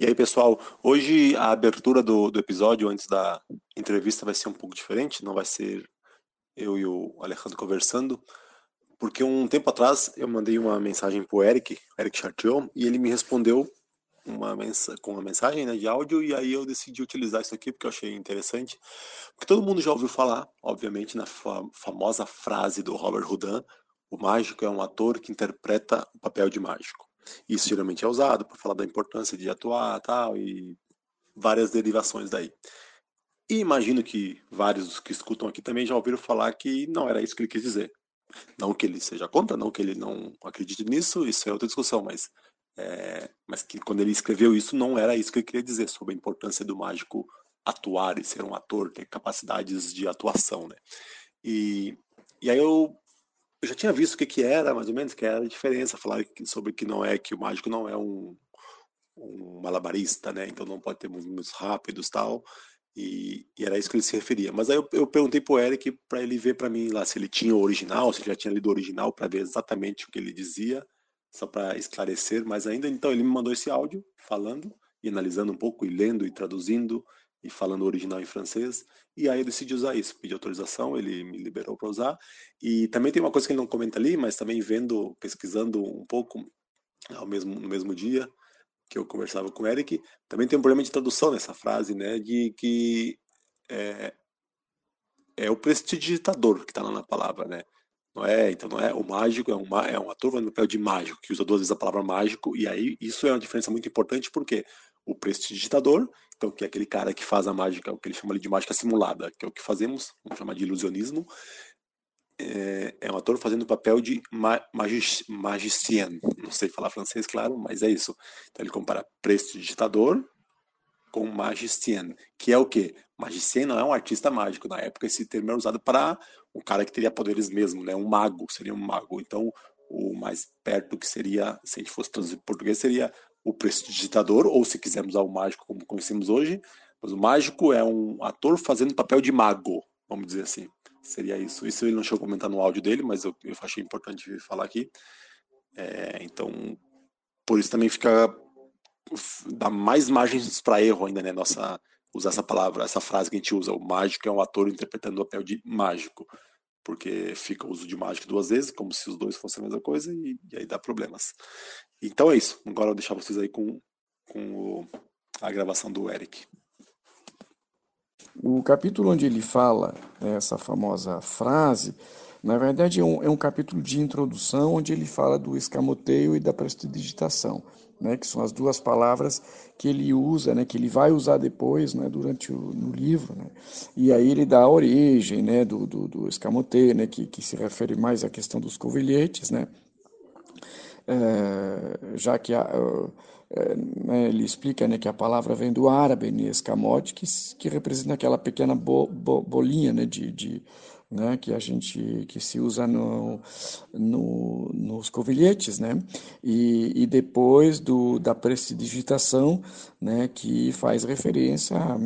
E aí, pessoal, hoje a abertura do, do episódio, antes da entrevista, vai ser um pouco diferente, não vai ser eu e o Alejandro conversando, porque um tempo atrás eu mandei uma mensagem pro Eric, Eric Chartiot, e ele me respondeu uma com uma mensagem né, de áudio, e aí eu decidi utilizar isso aqui porque eu achei interessante, porque todo mundo já ouviu falar, obviamente, na fa famosa frase do Robert Houdin, o mágico é um ator que interpreta o papel de mágico. Isso geralmente é usado para falar da importância de atuar tal, e várias derivações daí. E imagino que vários dos que escutam aqui também já ouviram falar que não era isso que ele quis dizer. Não que ele seja contra, não que ele não acredite nisso, isso é outra discussão, mas, é, mas que quando ele escreveu isso não era isso que ele queria dizer, sobre a importância do mágico atuar e ser um ator, ter capacidades de atuação, né? E, e aí eu eu já tinha visto o que, que era, mais ou menos, que era a diferença, falar sobre que não é que o mágico não é um, um malabarista, né? Então não pode ter movimentos rápidos tal. E, e era isso que ele se referia. Mas aí eu, eu perguntei pro Eric para ele ver para mim lá se ele tinha o original, se ele já tinha lido o original para ver exatamente o que ele dizia, só para esclarecer mais ainda. Então ele me mandou esse áudio falando e analisando um pouco e lendo e traduzindo e falando o original em francês. E aí eu decidi usar isso, pedi autorização, ele me liberou para usar. E também tem uma coisa que ele não comenta ali, mas também vendo, pesquisando um pouco ao mesmo, no mesmo dia que eu conversava com o Eric, também tem um problema de tradução nessa frase, né, de que é, é o prestidigitador que está lá na palavra, né? Não é, então não é o mágico, é um, é um ator no papel de mágico, que usa duas vezes a palavra mágico, e aí isso é uma diferença muito importante, porque o prestidigitador então, que é aquele cara que faz a mágica, o que ele chama ali de mágica simulada, que é o que fazemos, vamos chamar de ilusionismo, é, é um ator fazendo o papel de ma magic, magicien. Não sei falar francês, claro, mas é isso. Então ele compara prestidigitador com magicien, que é o quê? Magicien não é um artista mágico. Na época, esse termo era usado para um cara que teria poderes mesmo, né? Um mago, seria um mago. Então, o mais perto que seria, se a gente fosse traduzir em português, seria o prestidigitador, ou se quisermos usar o mágico como conhecemos hoje, mas o mágico é um ator fazendo papel de mago, vamos dizer assim. Seria isso. Isso ele não chegou a comentar no áudio dele, mas eu, eu achei importante falar aqui. É, então, por isso também fica dá mais margens para erro ainda, né? Nossa usar essa palavra, essa frase que a gente usa, o mágico é um ator interpretando o papel de mágico, porque fica o uso de mágico duas vezes, como se os dois fossem a mesma coisa, e, e aí dá problemas. Então é isso. Agora eu vou deixar vocês aí com, com o, a gravação do Eric. O capítulo onde ele fala né, essa famosa frase, na verdade é um, é um capítulo de introdução onde ele fala do escamoteio e da prestidigitação, né, que são as duas palavras que ele usa, né, que ele vai usar depois, né, durante o no livro, né, e aí ele dá a origem, né, do, do, do escamoteio, né, que, que se refere mais à questão dos covilhetes, né, é, já que a, é, né, ele explica né, que a palavra vem do árabe, nescamote, que, que representa aquela pequena bo, bo, bolinha né, de, de né, que a gente que se usa no, no, nos covilhetes, né, e, e depois do, da prestidigitação, né, que faz referência a,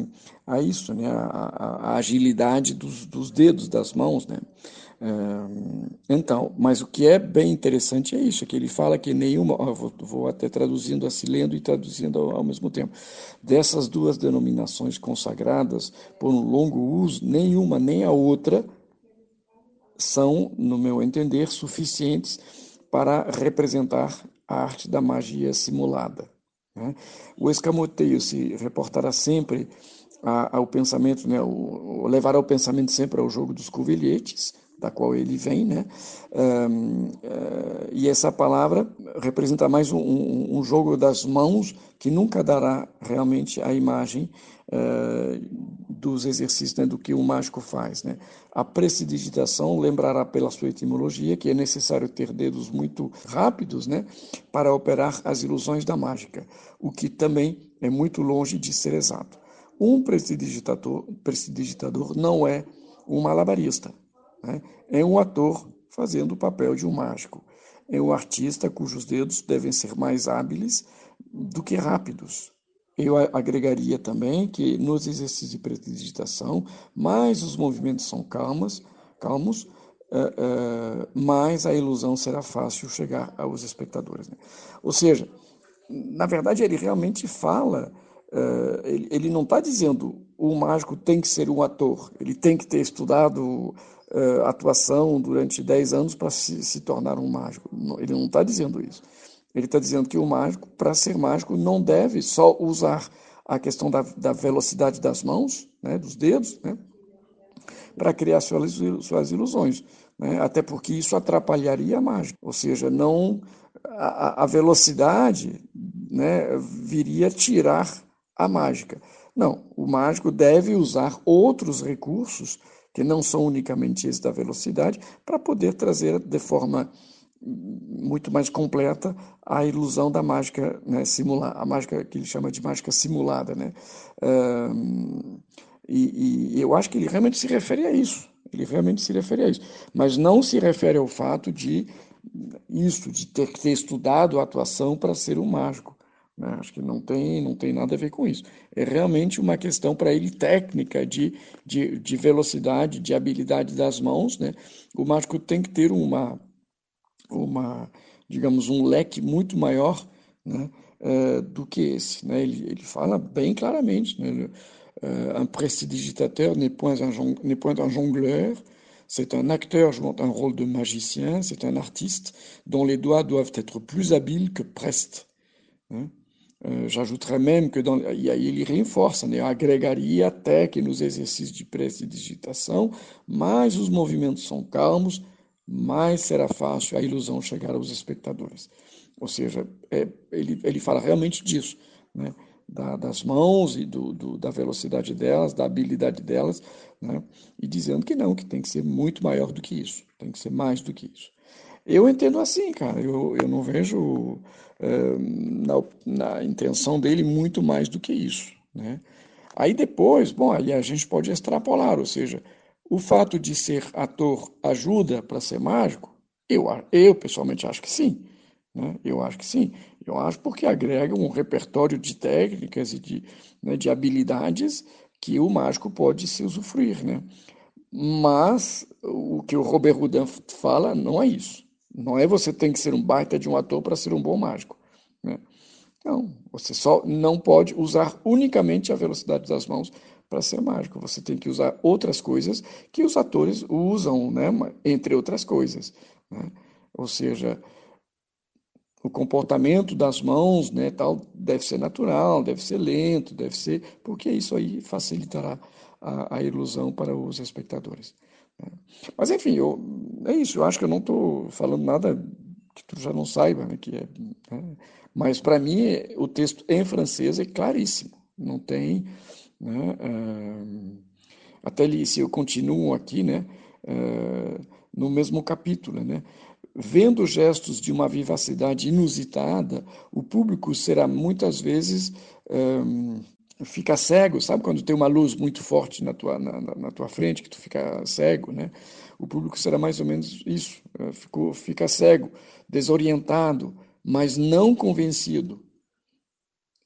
a isso, né, a, a agilidade dos, dos dedos das mãos, né. Então, mas o que é bem interessante é isso, é que ele fala que nenhuma, vou, vou até traduzindo assim, lendo e traduzindo ao, ao, mesmo tempo, dessas duas denominações consagradas por um longo uso, nenhuma nem a outra são, no meu entender, suficientes para representar a arte da magia simulada. Né? O escamoteio se reportará sempre ao pensamento, né, o, levará o pensamento sempre ao jogo dos covilhetes, da qual ele vem, né? Um, uh, eh, e essa palavra representa mais um, um, um, jogo das mãos que nunca dará realmente a imagem uh, dos exercícios né, do que o mágico faz, né? A prestidigitação lembrará pela sua etimologia que é necessário ter dedos muito rápidos, né, para operar as ilusões da mágica, o que também é muito longe de ser exato. Um prestidigitador, prestidigitador não é um malabarista né? É um ator fazendo o papel de um mágico. É um artista cujos dedos devem ser mais hábeis do que rápidos. Eu agregaria também que nos exercícios de prestidigitação, mais os movimentos são calmos, calmos, uh, uh, mais a ilusão será fácil chegar aos espectadores. Né? Ou seja, na verdade, ele realmente fala, uh, ele, ele, não está dizendo o mágico tem que ser um ator, ele tem que ter estudado atuação durante 10 anos para se, se, tornar um mágico. Ele não está dizendo isso. Ele está dizendo que o mágico, para ser mágico, não deve só usar a questão da, da velocidade das mãos, né, dos dedos, né, para criar suas, suas ilusões. Né, até porque isso atrapalharia a mágica. Ou seja, não a, a velocidade né, viria tirar a mágica. Não, o mágico deve usar outros recursos que não são unicamente esse da velocidade para poder trazer de forma muito mais completa a ilusão da mágica né, a mágica que ele chama de mágica simulada, né? Um, e, e, eu acho que ele realmente se refere a isso. Ele realmente se refere a isso, mas não se refere ao fato de isso, de ter que ter estudado a atuação para ser um mágico. Né? Acho que não tem, não tem nada a ver com isso. É realmente uma questão para ele técnica, de, de, de, velocidade, de habilidade das mãos. Né? O mágico tem que ter uma, uma digamos, um leque muito maior né? Uh, do que esse. Né? Ele, ele fala bem claramente. Né? Uh, un prestidigitateur n'est point, un, jongleur, C'est un acteur jouant un rôle de magicien, c'est un artiste dont les doigts doivent être plus habiles que prestes. Hein. Uh, J'ajouterais même que dans, e aí ele reforça, né, agregaria até que nos exercícios de prestidigitação, mais os movimentos são calmos, mais será fácil a ilusão chegar aos espectadores. Ou seja, é, ele, ele fala realmente disso. Né? da, das mãos e do, do, da velocidade delas, da habilidade delas, né? e dizendo que não, que tem que ser muito maior do que isso, tem que ser mais do que isso. Eu entendo assim, cara, eu, eu não vejo é, na, na intenção dele muito mais do que isso. Né? Aí depois, bom, aí a gente pode extrapolar, ou seja, o fato de ser ator ajuda para ser mágico? Eu, eu pessoalmente acho que sim. Né? Eu acho que sim. Eu acho porque agrega um repertório de técnicas e de, né, de habilidades que o mágico pode se usufruir. Né? Mas o que o Robert Houdin fala não é isso. Não é você tem que ser um baita de um ator para ser um bom mágico. Né? Não, você só não pode usar unicamente a velocidade das mãos para ser mágico. Você tem que usar outras coisas que os atores usam, né? entre outras coisas. Né? Ou seja, o comportamento das mãos, né, tal, deve ser natural, deve ser lento, deve ser, porque isso aí facilitará a, a ilusão para os espectadores. Né. Mas enfim, eu, é isso. Eu acho que eu não estou falando nada que tu já não saiba, né, que é, né, mas para mim o texto em francês é claríssimo. Não tem, né, uh, até ali, se eu continuo aqui, né, uh, no mesmo capítulo, né, vendo gestos de uma vivacidade inusitada, o público será muitas vezes um, fica cego, sabe quando tem uma luz muito forte na tua, na, na, tua frente que tu fica cego, né? O público será mais ou menos isso, ficou, fica cego, desorientado, mas não convencido.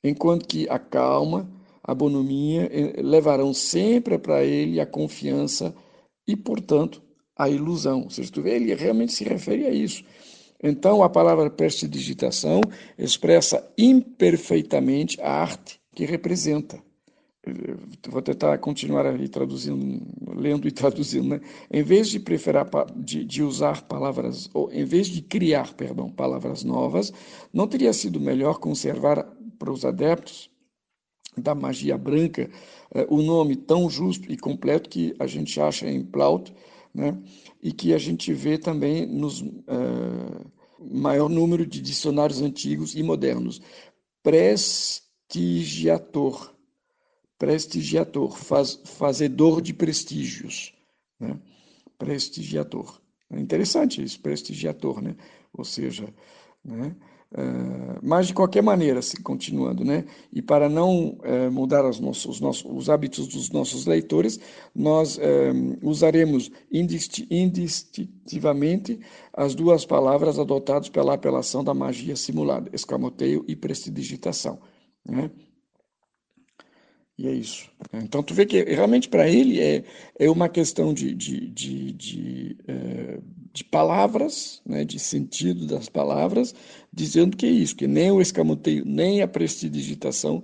Enquanto que a calma, a bonomia eh, levarão sempre para ele a confiança e, portanto, a ilusão. Ou seja, tu vê, ele realmente se refere a isso. Então, a palavra prestidigitação expressa imperfeitamente a arte que representa. Vou tentar continuar ali traduzindo, lendo e traduzindo. Né? Em vez de preferir de, de usar palavras, ou em vez de criar, perdão, palavras novas, não teria sido melhor conservar para os adeptos da magia branca eh, o nome tão justo e completo que a gente acha em Plaut, né? e que a gente vê também nos uh, maior número de dicionários antigos e modernos. Prestigiator, prestigiator, faz, fazedor de prestígios, né? prestigiator. É interessante isso, prestigiator, né? Ou seja, né? Uh, mas de qualquer maneira, se continuando, né? E para não uh, mudar os nossos, os nossos, os hábitos dos nossos leitores, nós uh, usaremos indistintivamente as duas palavras adotadas pela apelação da magia simulada, escamoteio e prestidigitação. Né? E é isso. Então, tu vê que realmente para ele é, é uma questão de, de, de, de, é, de palavras, né, de sentido das palavras, dizendo que é isso, que nem o escamoteio, nem a prestidigitação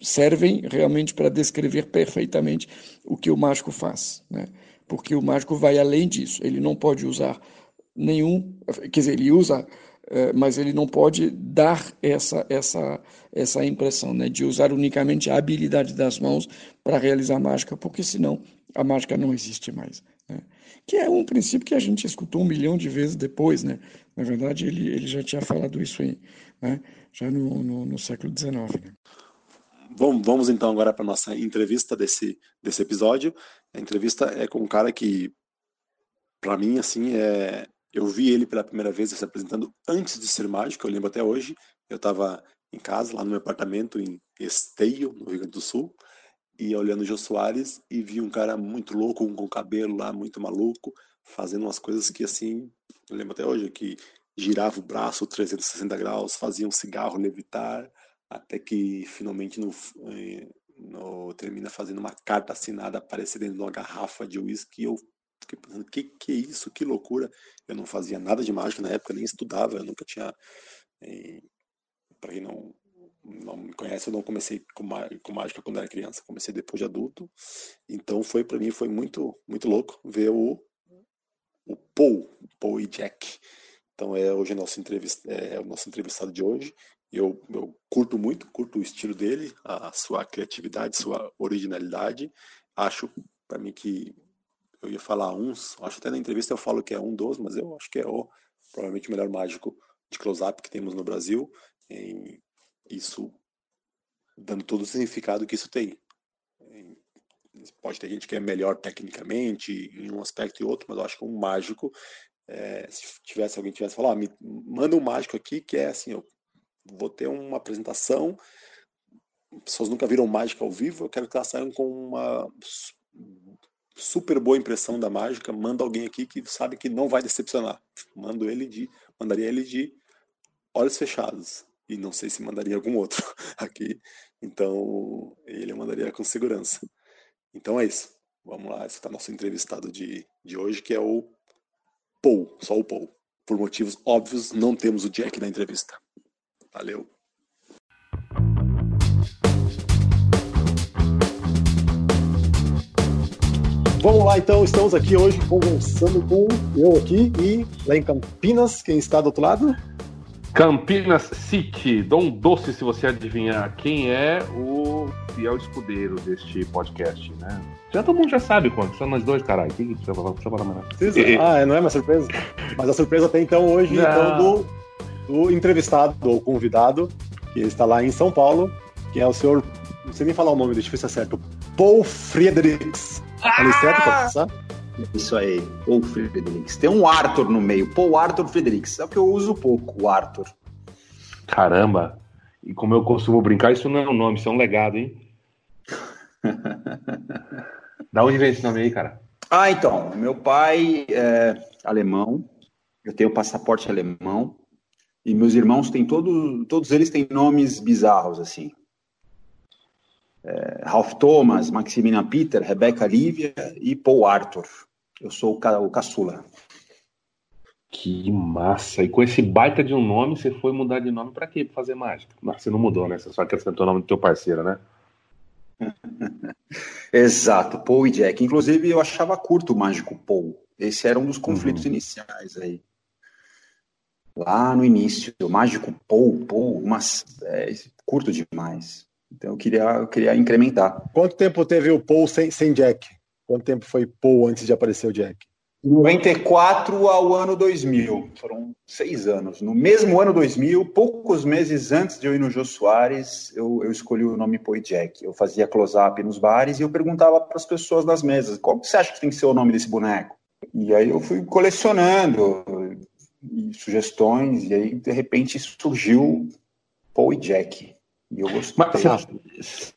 servem realmente para descrever perfeitamente o que o mágico faz. Né? Porque o mágico vai além disso. Ele não pode usar nenhum. Quer dizer, ele usa mas ele não pode dar essa, essa, essa impressão né, de usar unicamente a habilidade das mãos para realizar mágica, porque senão a mágica não existe mais. Né? Que é um princípio que a gente escutou um milhão de vezes depois. Né? Na verdade, ele, ele já tinha falado isso aí, né? já no, no, no século XIX. Né? Vamos, vamos então agora para a nossa entrevista desse, desse episódio. A entrevista é com um cara que, para mim, assim, é, eu vi ele pela primeira vez se apresentando antes de ser mágico, eu lembro até hoje. Eu estava em casa, lá no meu apartamento em Esteio, no Rio Grande do Sul, e olhando o Jô Soares e vi um cara muito louco, com cabelo lá, muito maluco, fazendo umas coisas que assim, eu lembro até hoje, que girava o braço 360 graus, fazia um cigarro levitar, até que finalmente no, eh, no, termina fazendo uma carta assinada aparecer dentro de uma garrafa de uísque. Eu fiquei pensando, que que é isso? Que loucura. Eu não fazia nada de mágica na época, nem estudava, eu nunca tinha. Eh, Para quem não, não me conhece, eu não comecei com, mágica quando era criança, comecei depois de adulto. Então foi para mim foi muito muito louco ver o o Paul, Paul e Jack. Então é hoje nosso entrevista, é, é o nosso entrevistado de hoje. Eu, eu curto muito, curto o estilo dele, a sua criatividade, sua originalidade. Acho para mim que eu ia falar uns, acho até na entrevista eu falo que é um dos, mas eu acho que é o provavelmente o melhor mágico de close-up que temos no Brasil. Em isso dando todo o significado que isso tem. Em, pode ter gente que é melhor tecnicamente em um aspecto e outro, mas eu acho que um mágico, é, se tivesse alguém tivesse falado, ah, me manda um mágico aqui que é assim, eu vou ter uma apresentação, pessoas nunca viram mágica ao vivo, eu quero que elas saiam com uma super boa impressão da mágica, manda alguém aqui que sabe que não vai decepcionar. Mando ele de, mandaria ele de olhos fechados e não sei se mandaria algum outro aqui. Então, ele mandaria com segurança. Então é isso. Vamos lá, esse está nosso entrevistado de, de hoje, que é o Paul, só o Paul. Por motivos óbvios, não temos o Jack na entrevista. Valeu. Vamos lá, então, estamos aqui hoje conversando com eu aqui e lá em Campinas, quem está do outro lado? Campinas City, Dom Doce, se você adivinhar quem é o fiel escudeiro deste podcast, né? Já todo mundo já sabe quanto, só nós dois, caralho. Que precisa falar, precisa falar mais. Ah, não é uma surpresa? Mas a surpresa tem então hoje, então, do, do entrevistado, ou convidado, que está lá em São Paulo, que é o senhor, não sei nem falar o nome, deixa eu ver se é certo, Paul Friedrichs. Falei certo pra começar? Isso aí, Paul Friedrichs. Tem um Arthur no meio, Paul Arthur Friedrichs. É o que eu uso pouco, o Arthur. Caramba! E como eu costumo brincar, isso não é um nome, isso é um legado, hein? da onde vem esse nome aí, cara? Ah, então, meu pai é alemão, eu tenho passaporte alemão, e meus irmãos têm todos, todos eles têm nomes bizarros, assim é, Ralph Thomas, Maximina Peter, Rebecca Lívia e Paul Arthur. Eu sou o, o caçula. Que massa! E com esse baita de um nome, você foi mudar de nome para quê? Pra fazer mágica? Mas você não mudou, né? Você só acrescentou o nome do teu parceiro, né? Exato, Paul e Jack. Inclusive, eu achava curto o mágico Paul. Esse era um dos conflitos uhum. iniciais aí. Lá no início, o mágico Paul, Paul, mas é, curto demais. Então eu queria, eu queria incrementar. Quanto tempo teve o Paul sem, sem Jack? Quanto tempo foi Paul antes de aparecer o Jack? 94 ao ano 2000. Foram seis anos. No mesmo ano 2000, poucos meses antes de eu ir no Jô Soares, eu, eu escolhi o nome Paul Jack. Eu fazia close-up nos bares e eu perguntava para as pessoas das mesas: qual que você acha que tem que ser o nome desse boneco? E aí eu fui colecionando sugestões, e aí de repente surgiu Paul e Jack. E eu gostei. Mas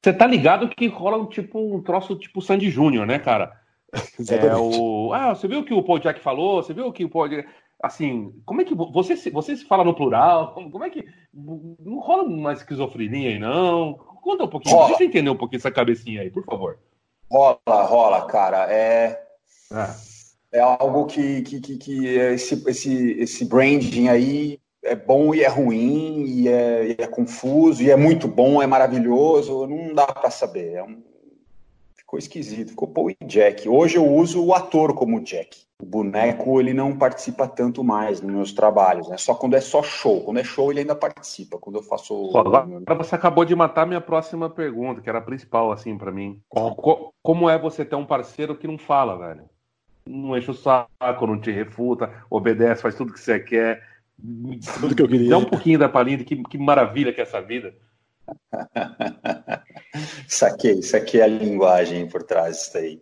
você tá ligado que rola um tipo um troço tipo Sandy Júnior, né, cara? é o ah, você viu o que o Paul Jack falou? Você viu o que o Paul assim, como é que você você se fala no plural? Como, como é que não rola uma esquizofrenia aí não? Conta um pouquinho, rola. deixa eu entender um pouquinho essa cabecinha aí, por favor. Rola, rola, cara. É, é. é algo que, que, que, que esse, esse, esse branding aí é bom e é ruim, e é, e é confuso, e é muito bom, é maravilhoso, não dá para saber. É um, ficou esquisito, ficou Paul e Jack. Hoje eu uso o ator como Jack. O boneco ele não participa tanto mais nos meus trabalhos, né? Só quando é só show. Quando é show ele ainda participa. Quando eu faço. Agora você acabou de matar minha próxima pergunta, que era a principal assim para mim. Como é você ter um parceiro que não fala, velho? Não enche o saco, não te refuta, obedece, faz tudo que você quer. Tudo que eu queria. Dá um pouquinho da palhinha de que, que maravilha que é essa vida. saquei, saquei a linguagem por trás disso aí.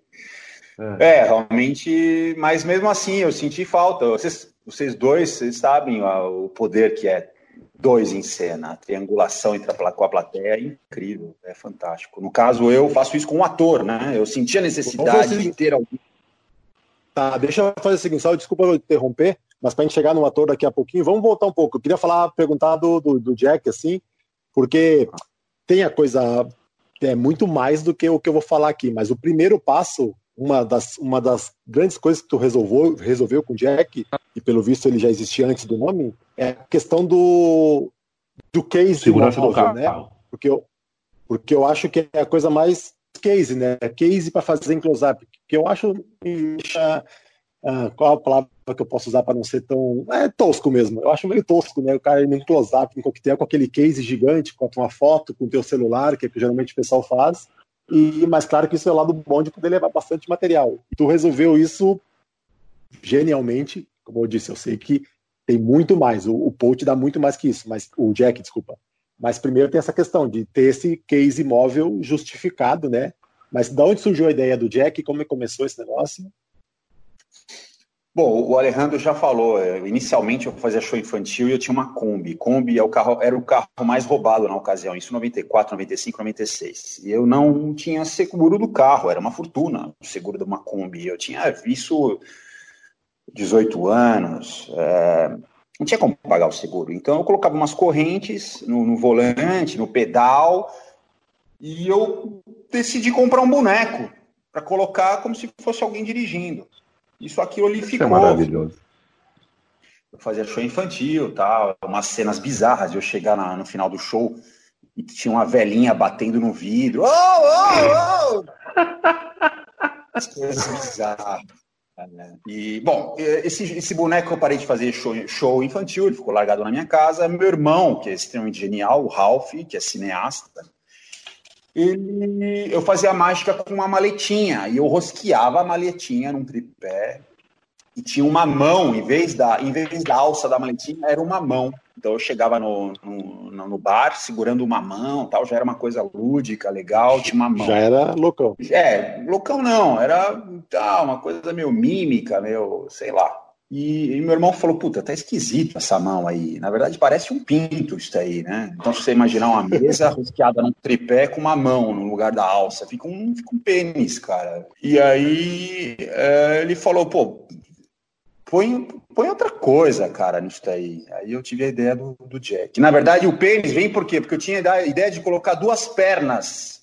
É. é. realmente, mas mesmo assim eu senti falta. Vocês, vocês dois, vocês sabem ó, o poder que é dois em cena. A triangulação entre a, com a plateia é incrível, é fantástico. No caso, eu faço isso com um ator, né? Eu senti a necessidade de ter alguém. Tá, deixa eu fazer o seguinte, só desculpa eu interromper, mas para a gente chegar no ator daqui a pouquinho, vamos voltar um pouco. Eu queria falar, perguntar do, do, do Jack, assim, porque tem a coisa é muito mais do que o que eu vou falar aqui, mas o primeiro passo, uma das, uma das grandes coisas que tu resolveu, resolveu com o Jack, e pelo visto ele já existia antes do nome, é a questão do, do case Segurança do carro. né? Porque eu, porque eu acho que é a coisa mais case, né? Case para fazer em close-up, que eu acho ah, qual a palavra que eu posso usar para não ser tão. É tosco mesmo. Eu acho meio tosco, né? O cara ir num close-up, em coquetel, com aquele case gigante, com uma foto, com o teu celular, que é que geralmente o pessoal faz. E, mas claro que isso é o lado bom de poder levar bastante material. Tu resolveu isso genialmente. Como eu disse, eu sei que tem muito mais. O, o te dá muito mais que isso, mas o Jack, desculpa. Mas primeiro tem essa questão de ter esse case móvel justificado, né? Mas de onde surgiu a ideia do Jack? Como começou esse negócio? Bom, o Alejandro já falou. É, inicialmente eu fazia show infantil e eu tinha uma Kombi. Kombi é o carro, era o carro mais roubado na ocasião, isso 94, 95, 96. E eu não tinha seguro do carro, era uma fortuna o seguro de uma Kombi. Eu tinha visto 18 anos, é, não tinha como pagar o seguro. Então eu colocava umas correntes no, no volante, no pedal, e eu decidi comprar um boneco para colocar como se fosse alguém dirigindo. Isso aquilo ali ficou. é maravilhoso. Eu fazia show infantil, tal, umas cenas bizarras de eu chegar na, no final do show e tinha uma velhinha batendo no vidro. Oh, oh, oh! As coisas bizarras. E, bom, esse, esse boneco eu parei de fazer show, show infantil, ele ficou largado na minha casa. Meu irmão, que é extremamente genial, o Ralph, que é cineasta, ele, eu fazia mágica com uma maletinha e eu rosqueava a maletinha num tripé e tinha uma mão, em vez da, em vez da alça da maletinha, era uma mão. Então eu chegava no, no, no, bar segurando uma mão, tal, já era uma coisa lúdica, legal, tinha uma mão. Já era loucão. É, loucão não, era tá, uma coisa meio mímica, meio, sei lá. E, e, meu irmão falou: Puta, tá esquisito essa mão aí. Na verdade, parece um pinto isso aí, né? Então, se você imaginar uma mesa rosqueada num tripé com uma mão no lugar da alça, fica um, fica um pênis, cara. E aí é, ele falou: Pô, põe, põe outra coisa, cara, nisso daí. Aí eu tive a ideia do, do Jack. Na verdade, o pênis vem por quê? Porque eu tinha a ideia de colocar duas pernas.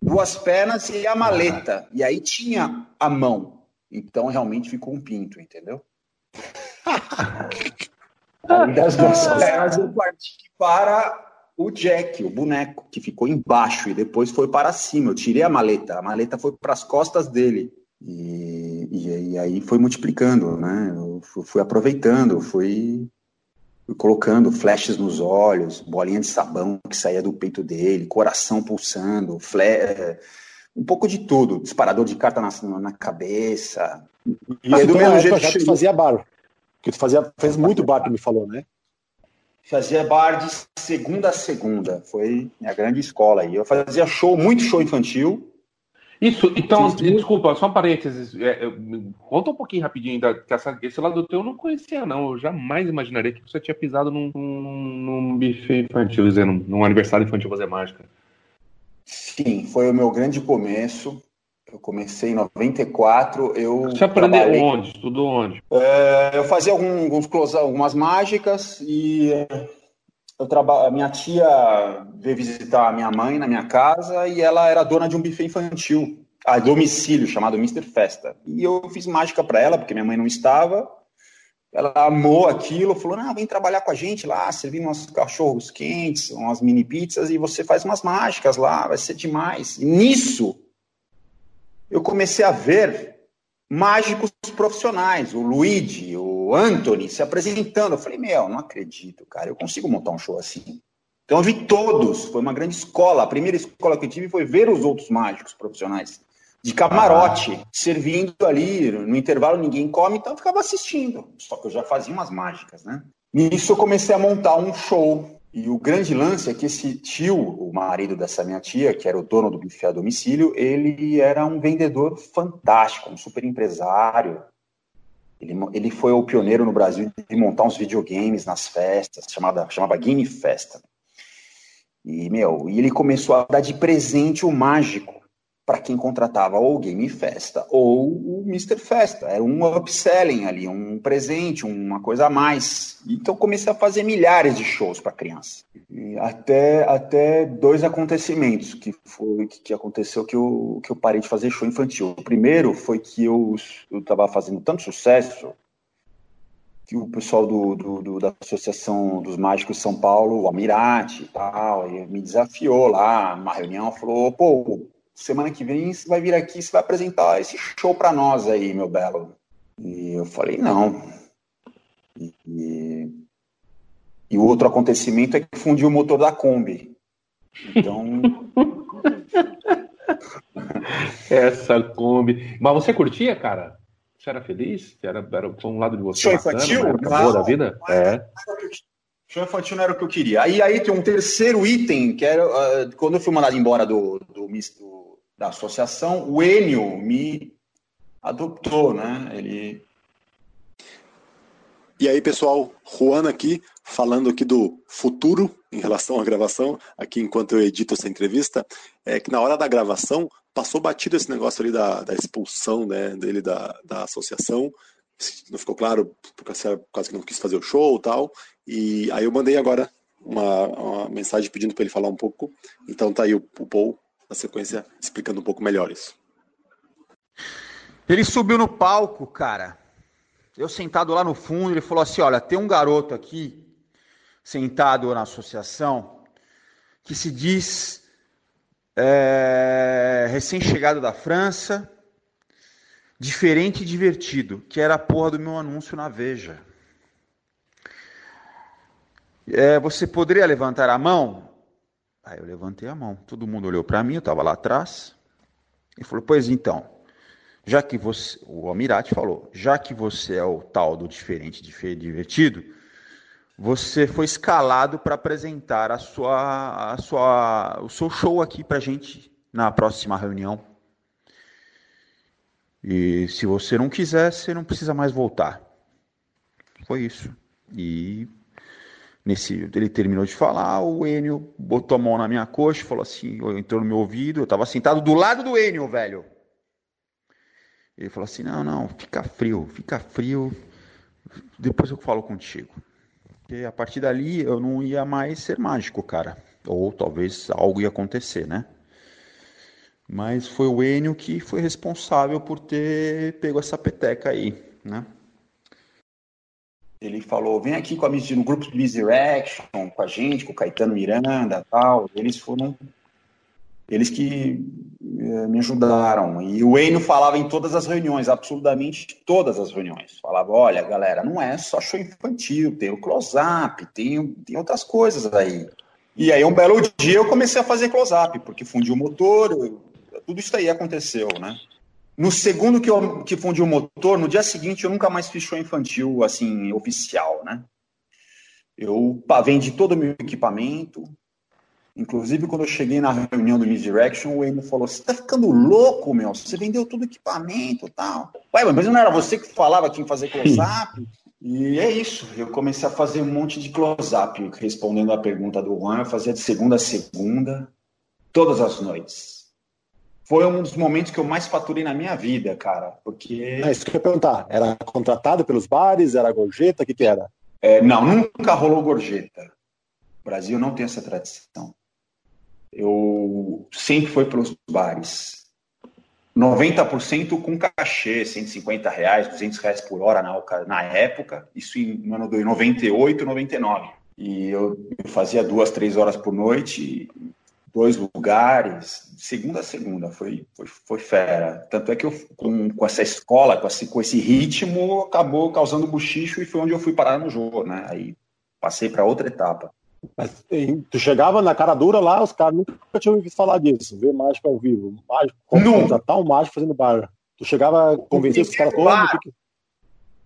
Duas pernas e a maleta. E aí tinha a mão. Então, realmente ficou um pinto, entendeu? Das duas pernas eu parti para o Jack, o boneco, que ficou embaixo e depois foi para cima. Eu tirei a maleta, a maleta foi para as costas dele. E, e, e, aí foi multiplicando, né? Eu fui aproveitando, fui, fui colocando flashes nos olhos, bolinha de sabão que saía do peito dele, coração pulsando, flash, um pouco de tudo, disparador de carta na, na cabeça, e é do mesmo jeito que tu fazia bar. Que tu fazia, fez muito bar, tu me falou, né? Fazia bar de segunda a segunda. Foi minha grande escola aí. Eu fazia show, muito show infantil. Isso, então, Sim. desculpa, só um parênteses. É, conta um pouquinho rapidinho, da, que essa, esse lado do teu eu não conhecia, não. Eu jamais imaginaria que você tinha pisado num, num, num buffet infantil, dizendo, num aniversário infantil fazer mágica. Sim, foi o meu grande começo. Eu comecei em 94. Eu Você aprendeu trabalhei... onde? Estudou onde? É, eu fazia alguns, algumas mágicas e eu traba... minha tia veio visitar a minha mãe na minha casa e ela era dona de um buffet infantil, a domicílio, chamado Mr. Festa. E eu fiz mágica para ela, porque minha mãe não estava. Ela amou aquilo, falou: Não, vem trabalhar com a gente lá, servindo uns cachorros quentes, umas mini pizzas, e você faz umas mágicas lá, vai ser demais. E nisso, eu comecei a ver mágicos profissionais, o Luigi, o Anthony se apresentando. Eu falei, meu, não acredito, cara, eu consigo montar um show assim. Então eu vi todos, foi uma grande escola. A primeira escola que eu tive foi ver os outros mágicos profissionais. De camarote, ah. servindo ali, no intervalo ninguém come, então eu ficava assistindo. Só que eu já fazia umas mágicas, né? Nisso eu comecei a montar um show e o grande lance é que esse tio, o marido dessa minha tia, que era o dono do buffet a domicílio, ele era um vendedor fantástico, um super empresário. Ele, ele foi o pioneiro no Brasil de montar uns videogames nas festas, chamada, chamava Game Festa. E, meu, e ele começou a dar de presente o mágico para quem contratava ou o Game Festa ou o Mr. Festa. Era um upselling ali, um presente, uma coisa a mais. Então comecei a fazer milhares de shows para criança. E até, até dois acontecimentos que foi que, que, aconteceu que eu, que eu parei de fazer show infantil. O primeiro foi que eu estava fazendo tanto sucesso que o pessoal do, do, do, da Associação dos Mágicos de São Paulo, o Almirante e tal, me desafiou lá numa reunião, falou, pô, semana que vem você vai vir aqui, você vai apresentar esse show para nós aí, meu belo. E eu falei, não. E, e, e, o outro acontecimento é que fundiu o motor da Kombi. Então. Essa Kombi. Mas você curtia, cara? Você era feliz? Era, era um lado de você show infantil? Acabou da vida? É. Show infantil não era o que eu queria. Aí, aí tem um terceiro item, que era uh, quando eu fui mandado embora do, do, do da associação, o Enio me adoptou, né? Ele e aí, pessoal, Juan aqui, falando aqui do futuro em relação à gravação, aqui enquanto eu edito essa entrevista, é que na hora da gravação passou batido esse negócio ali da, da expulsão né, dele da, da associação, não ficou claro por causa que não quis fazer o show e tal, e aí eu mandei agora uma, uma mensagem pedindo para ele falar um pouco, então tá aí o, o Paul na sequência explicando um pouco melhor isso. Ele subiu no palco, cara. Eu sentado lá no fundo, ele falou assim: Olha, tem um garoto aqui, sentado na associação, que se diz é, recém-chegado da França, diferente e divertido, que era a porra do meu anúncio na Veja. É, você poderia levantar a mão? Aí eu levantei a mão. Todo mundo olhou para mim, eu estava lá atrás. E falou: Pois então, já que você, o Almirante falou, já que você é o tal do diferente, divertido, você foi escalado para apresentar a sua, a sua, o seu show aqui para gente na próxima reunião. E se você não quiser, você não precisa mais voltar. Foi isso. E Nesse, ele terminou de falar, o Enio botou a mão na minha coxa, falou assim, entrou no meu ouvido, eu estava sentado do lado do Enio, velho. Ele falou assim, não, não, fica frio, fica frio, depois eu falo contigo. Porque a partir dali eu não ia mais ser mágico, cara. Ou talvez algo ia acontecer, né? Mas foi o Enio que foi responsável por ter pego essa peteca aí, né? Ele falou, vem aqui com a no grupo de Misdirection, com a gente, com o Caetano Miranda tal. Eles foram eles que eh, me ajudaram. E o Eino falava em todas as reuniões, absolutamente todas as reuniões. Falava, olha, galera, não é só show infantil, tem o close-up, tem, tem outras coisas aí. E aí, um belo dia, eu comecei a fazer close-up, porque fundiu o motor, eu, tudo isso aí aconteceu, né? No segundo que, eu, que fundiu o motor, no dia seguinte eu nunca mais fiz show infantil, assim, oficial, né? Eu vendi todo o meu equipamento. Inclusive, quando eu cheguei na reunião do Misdirection, o Emo falou: Você tá ficando louco, meu? Você vendeu todo o equipamento e tal. Ué, mas não era você que falava que ia fazer close-up? E é isso. Eu comecei a fazer um monte de close-up, respondendo a pergunta do Juan. Eu fazia de segunda a segunda, todas as noites foi um dos momentos que eu mais faturei na minha vida, cara. Porque. É isso que eu ia perguntar. Era contratado pelos bares? Era gorjeta? O que, que era? É, não, nunca rolou gorjeta. O Brasil não tem essa tradição. Eu sempre fui pelos bares. 90% com cachê, 150 reais, 200 reais por hora na, na época, isso no ano de 98, 99. E eu, eu fazia duas, três horas por noite, dois lugares, segunda a segunda, foi, foi, foi fera. Tanto é que eu, com, com essa escola, com esse, com esse ritmo, acabou causando buchicho e foi onde eu fui parar no jogo, né? Aí passei para outra etapa. Mas tu chegava na cara dura lá, os caras nunca tinham ouvido falar disso, ver mágico ao vivo. Mágico, tá um mágico fazendo bar. Tu chegava a convencer os caras todos. Que...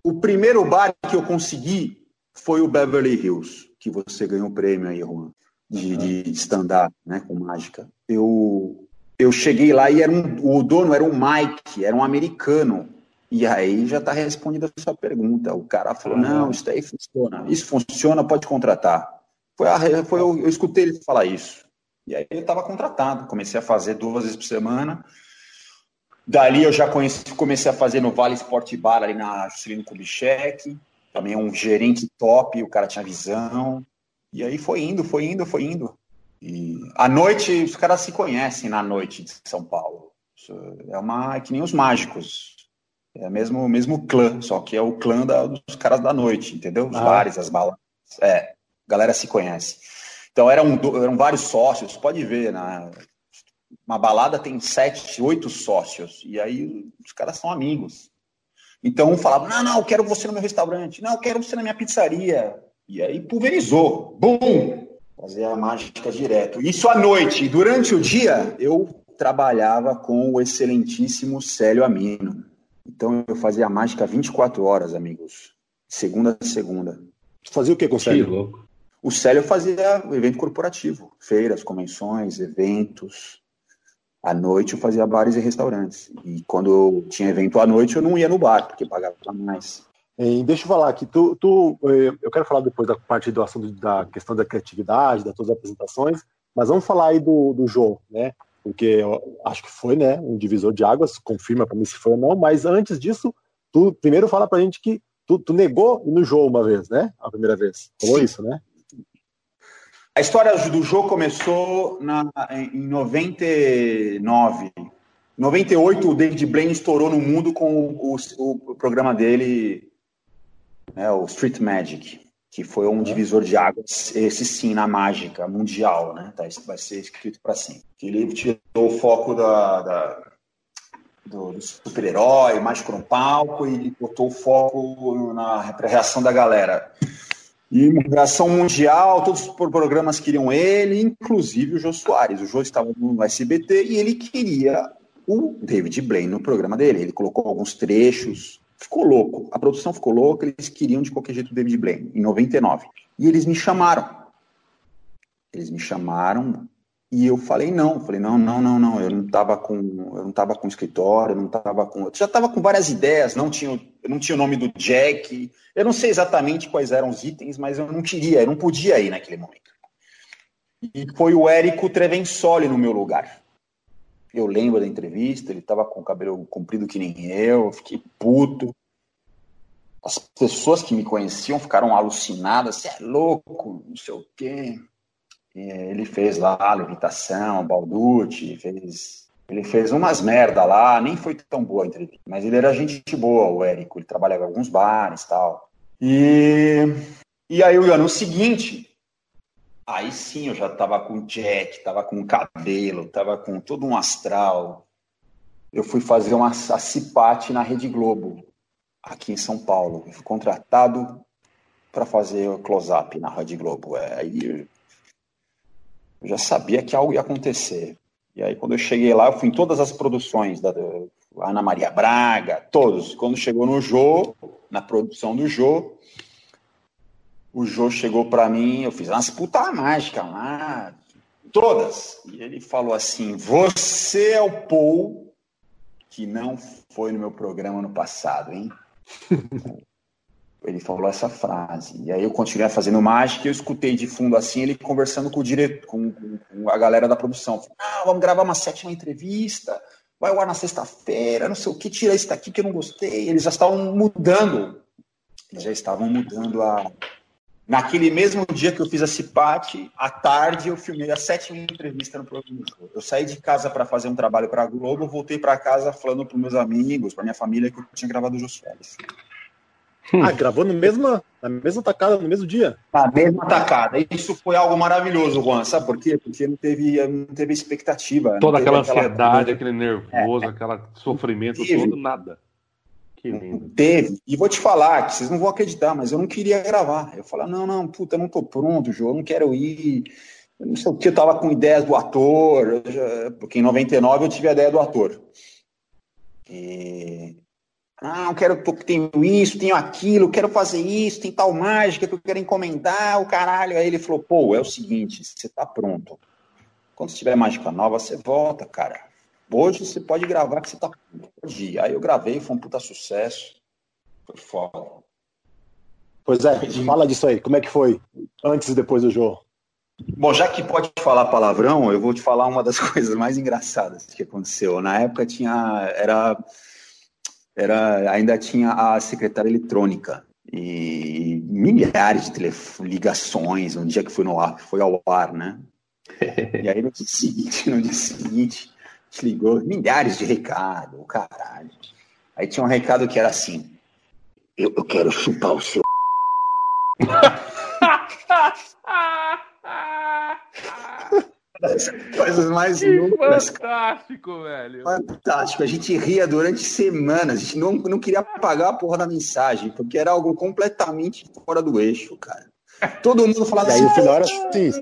O primeiro bar que eu consegui foi o Beverly Hills, que você ganhou o prêmio aí, Juan, de, de stand-up, né, com mágica. Eu, eu cheguei lá e era um, o dono era um Mike, era um americano. E aí já está respondida a sua pergunta. O cara falou: não, isso aí funciona. Isso funciona, pode contratar. Foi, a, foi eu, eu escutei ele falar isso. E aí eu estava contratado, comecei a fazer duas vezes por semana. Dali eu já conheci, comecei a fazer no Vale Sport Bar, ali na Juscelino Kubitschek. Também um gerente top, o cara tinha visão. E aí foi indo, foi indo, foi indo. E à noite, os caras se conhecem na noite de São Paulo. É uma é que nem os mágicos. É o mesmo, mesmo clã, só que é o clã da, dos caras da noite, entendeu? Os ah. bares, as balas. É galera se conhece. Então eram, eram vários sócios, pode ver, na, uma balada tem sete, oito sócios, e aí os caras são amigos. Então um falava, não, não, eu quero você no meu restaurante, não, eu quero você na minha pizzaria. E aí pulverizou, bum! Fazia a mágica direto. Isso à noite. Durante o dia, eu trabalhava com o excelentíssimo Célio Amino. Então eu fazia a mágica 24 horas, amigos. Segunda a segunda. Fazia o que com o Célio? Que louco. O Célio fazia evento corporativo, feiras, convenções, eventos. À noite eu fazia bares e restaurantes. E quando tinha evento à noite, eu não ia no bar, porque pagava mais. E deixa eu falar aqui, tu, tu, eh, eu quero falar depois da parte do assunto da questão da criatividade, das tuas apresentações, mas vamos falar aí do, do João, né? Porque acho que foi, né, um divisor de águas, confirma para mim se foi ou não, mas antes disso, tu primeiro fala pra gente que tu, tu negou no João uma vez, né? A primeira vez. Falou Sim. isso, né? A história do jogo começou na, em 99. Em 98, o David Blaine estourou no mundo com o, o, o programa dele, né, o Street Magic, que foi um divisor de águas, esse sim, na mágica mundial, né? Tá, isso vai ser escrito para sempre. Ele tirou o foco da, da do, do super-herói, mágico no palco, e botou o foco na reação da galera. E migração mundial, todos os programas queriam ele, inclusive o Jô Soares. O Jô estava no SBT e ele queria o David Blaine no programa dele. Ele colocou alguns trechos, ficou louco. A produção ficou louca, eles queriam de qualquer jeito o David Blaine, em 99. E eles me chamaram. Eles me chamaram e eu falei não, falei não, não, não, não, eu não estava com, eu não tava com escritório, eu não estava com, eu já estava com várias ideias, não tinha, eu não tinha o nome do Jack, eu não sei exatamente quais eram os itens, mas eu não queria, eu não podia ir naquele momento. E foi o Érico Trevensoli no meu lugar. Eu lembro da entrevista, ele estava com o cabelo comprido que nem eu, fiquei puto. As pessoas que me conheciam ficaram alucinadas, você é louco, não sei o quê. Ele fez lá a levitação, Balducci, fez. Ele fez umas merda lá, nem foi tão boa a entrevista, mas ele era gente boa, o Érico, ele trabalhava em alguns bares e tal. E, e aí o ano seguinte, aí sim eu já tava com jack, tava com cabelo, tava com todo um astral. Eu fui fazer uma cipate na Rede Globo, aqui em São Paulo. Eu fui contratado para fazer o close-up na Rede Globo. É, aí eu já sabia que algo ia acontecer. E aí, quando eu cheguei lá, eu fui em todas as produções, da, Ana Maria Braga, todos. Quando chegou no Jô, na produção do Jô, o Jô chegou para mim, eu fiz umas puta mágica lá, todas. E ele falou assim: Você é o Paul que não foi no meu programa no passado, hein? ele falou essa frase. E aí eu continuei fazendo mágica e eu escutei de fundo assim, ele conversando com o diretor, com, com, a galera da produção. Ah, vamos gravar uma sétima entrevista, vai ao ar na sexta-feira, não sei o que, tira isso daqui que eu não gostei. Eles já estavam mudando, eles já estavam mudando a, Naquele mesmo dia que eu fiz a Cipate, à tarde eu filmei a sétima entrevista no programa. Eu saí de casa para fazer um trabalho para a Globo, voltei para casa falando para meus amigos, para minha família que eu tinha gravado o Jô Soares. Ah, gravou no mesma, na mesma tacada, no mesmo dia? Na mesma tacada. Isso foi algo maravilhoso, Juan. Sabe por quê? Porque não teve, não teve expectativa. Toda aquela ansiedade, aquele nervoso, é, aquele sofrimento teve. todo, nada. Lindo. Teve. E vou te falar, que vocês não vão acreditar, mas eu não queria gravar. Eu falei, não, não, puta, não tô pronto, João, não quero ir. Eu não sei o que, eu tava com ideias do ator, já, porque em 99 eu tive a ideia do ator. E ah, eu quero, tenho isso, tenho aquilo, quero fazer isso, tem tal mágica que eu quero encomendar, o caralho. Aí ele falou, pô, é o seguinte, você tá pronto. Quando tiver mágica nova, você volta, cara. Hoje você pode gravar que você tá. Pode Aí eu gravei, foi um puta sucesso. Foi foda. Pois é, fala disso aí. Como é que foi antes e depois do jogo? Bom, já que pode falar palavrão, eu vou te falar uma das coisas mais engraçadas que aconteceu. Na época tinha. Era era, ainda tinha a secretária eletrônica e milhares de ligações no dia que foi no ar, foi ao ar, né? E aí no dia seguinte, no dia seguinte, te ligou milhares de recados, caralho. Aí tinha um recado que era assim: Eu, eu quero chupar o seu. coisas mais que loucas. Fantástico, velho. Fantástico. A gente ria durante semanas. A gente não, não queria apagar a porra da mensagem, porque era algo completamente fora do eixo, cara. Todo mundo falava assim. Aí o final era assim: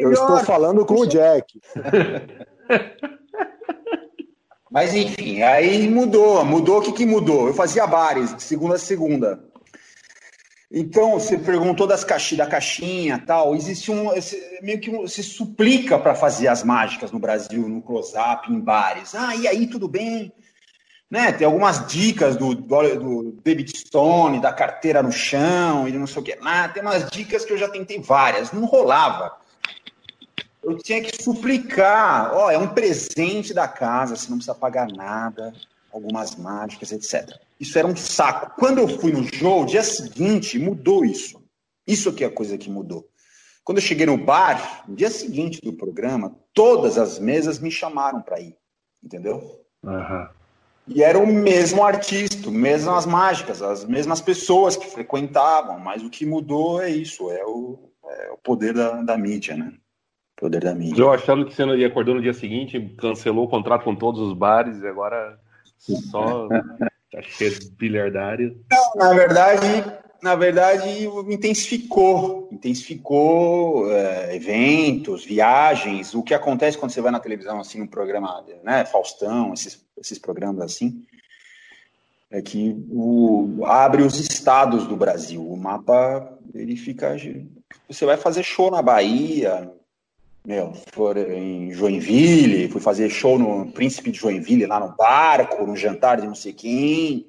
eu estou falando com o Jack. Mas enfim, aí mudou. Mudou o que, que mudou? Eu fazia bares de segunda a segunda. Então, você perguntou das caixinhas, da caixinha tal. Existe um. Meio que um, se suplica para fazer as mágicas no Brasil, no close-up, em bares. Ah, e aí, tudo bem? Né? Tem algumas dicas do, do, do David Stone, da carteira no chão, e não sei o que. Ah, tem umas dicas que eu já tentei várias. Não rolava. Eu tinha que suplicar. Ó, oh, é um presente da casa, você não precisa pagar nada. Algumas mágicas, etc. Isso era um saco. Quando eu fui no show, dia seguinte, mudou isso. Isso aqui é a coisa que mudou. Quando eu cheguei no bar, no dia seguinte do programa, todas as mesas me chamaram para ir. Entendeu? Uhum. E era o mesmo artista, mesmas mágicas, as mesmas pessoas que frequentavam, mas o que mudou é isso, é o, é o poder da, da mídia, né? Poder da mídia. Eu achando que você acordou no dia seguinte, cancelou o contrato com todos os bares e agora só Tá cheio de bilhardário. Não, na verdade, na verdade, intensificou. Intensificou é, eventos, viagens. O que acontece quando você vai na televisão, assim, um programa, né, Faustão, esses, esses programas assim, é que o, abre os estados do Brasil. O mapa, ele fica... Você vai fazer show na Bahia, meu, for em Joinville, fui fazer show no Príncipe de Joinville, lá no barco, no jantar de não sei quem.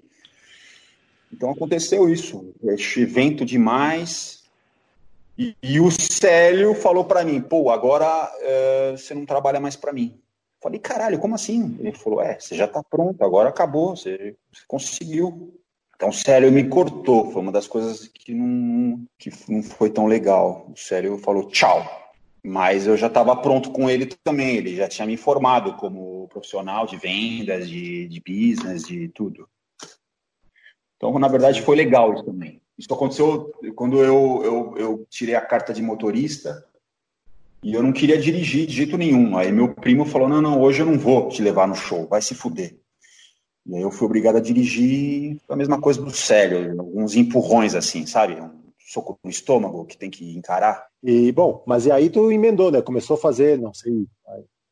Então aconteceu isso, esse evento demais. E, e o Célio falou para mim, pô, agora é, você não trabalha mais para mim. Falei, caralho, como assim? Ele falou, é, você já tá pronto, agora acabou, você, você conseguiu. Então o Célio me cortou, foi uma das coisas que não, que não foi tão legal. O Célio falou, tchau. Mas eu já estava pronto com ele também, ele já tinha me formado como profissional de vendas, de, de business, de tudo. Então, na verdade, foi legal isso também. Isso aconteceu quando eu, eu, eu tirei a carta de motorista e eu não queria dirigir de jeito nenhum. Aí meu primo falou: Não, não, hoje eu não vou te levar no show, vai se fuder. E aí eu fui obrigado a dirigir a mesma coisa do Célio, alguns empurrões assim, sabe? Soco no estômago que tem que encarar. E, bom, mas e aí tu emendou, né? Começou a fazer, não sei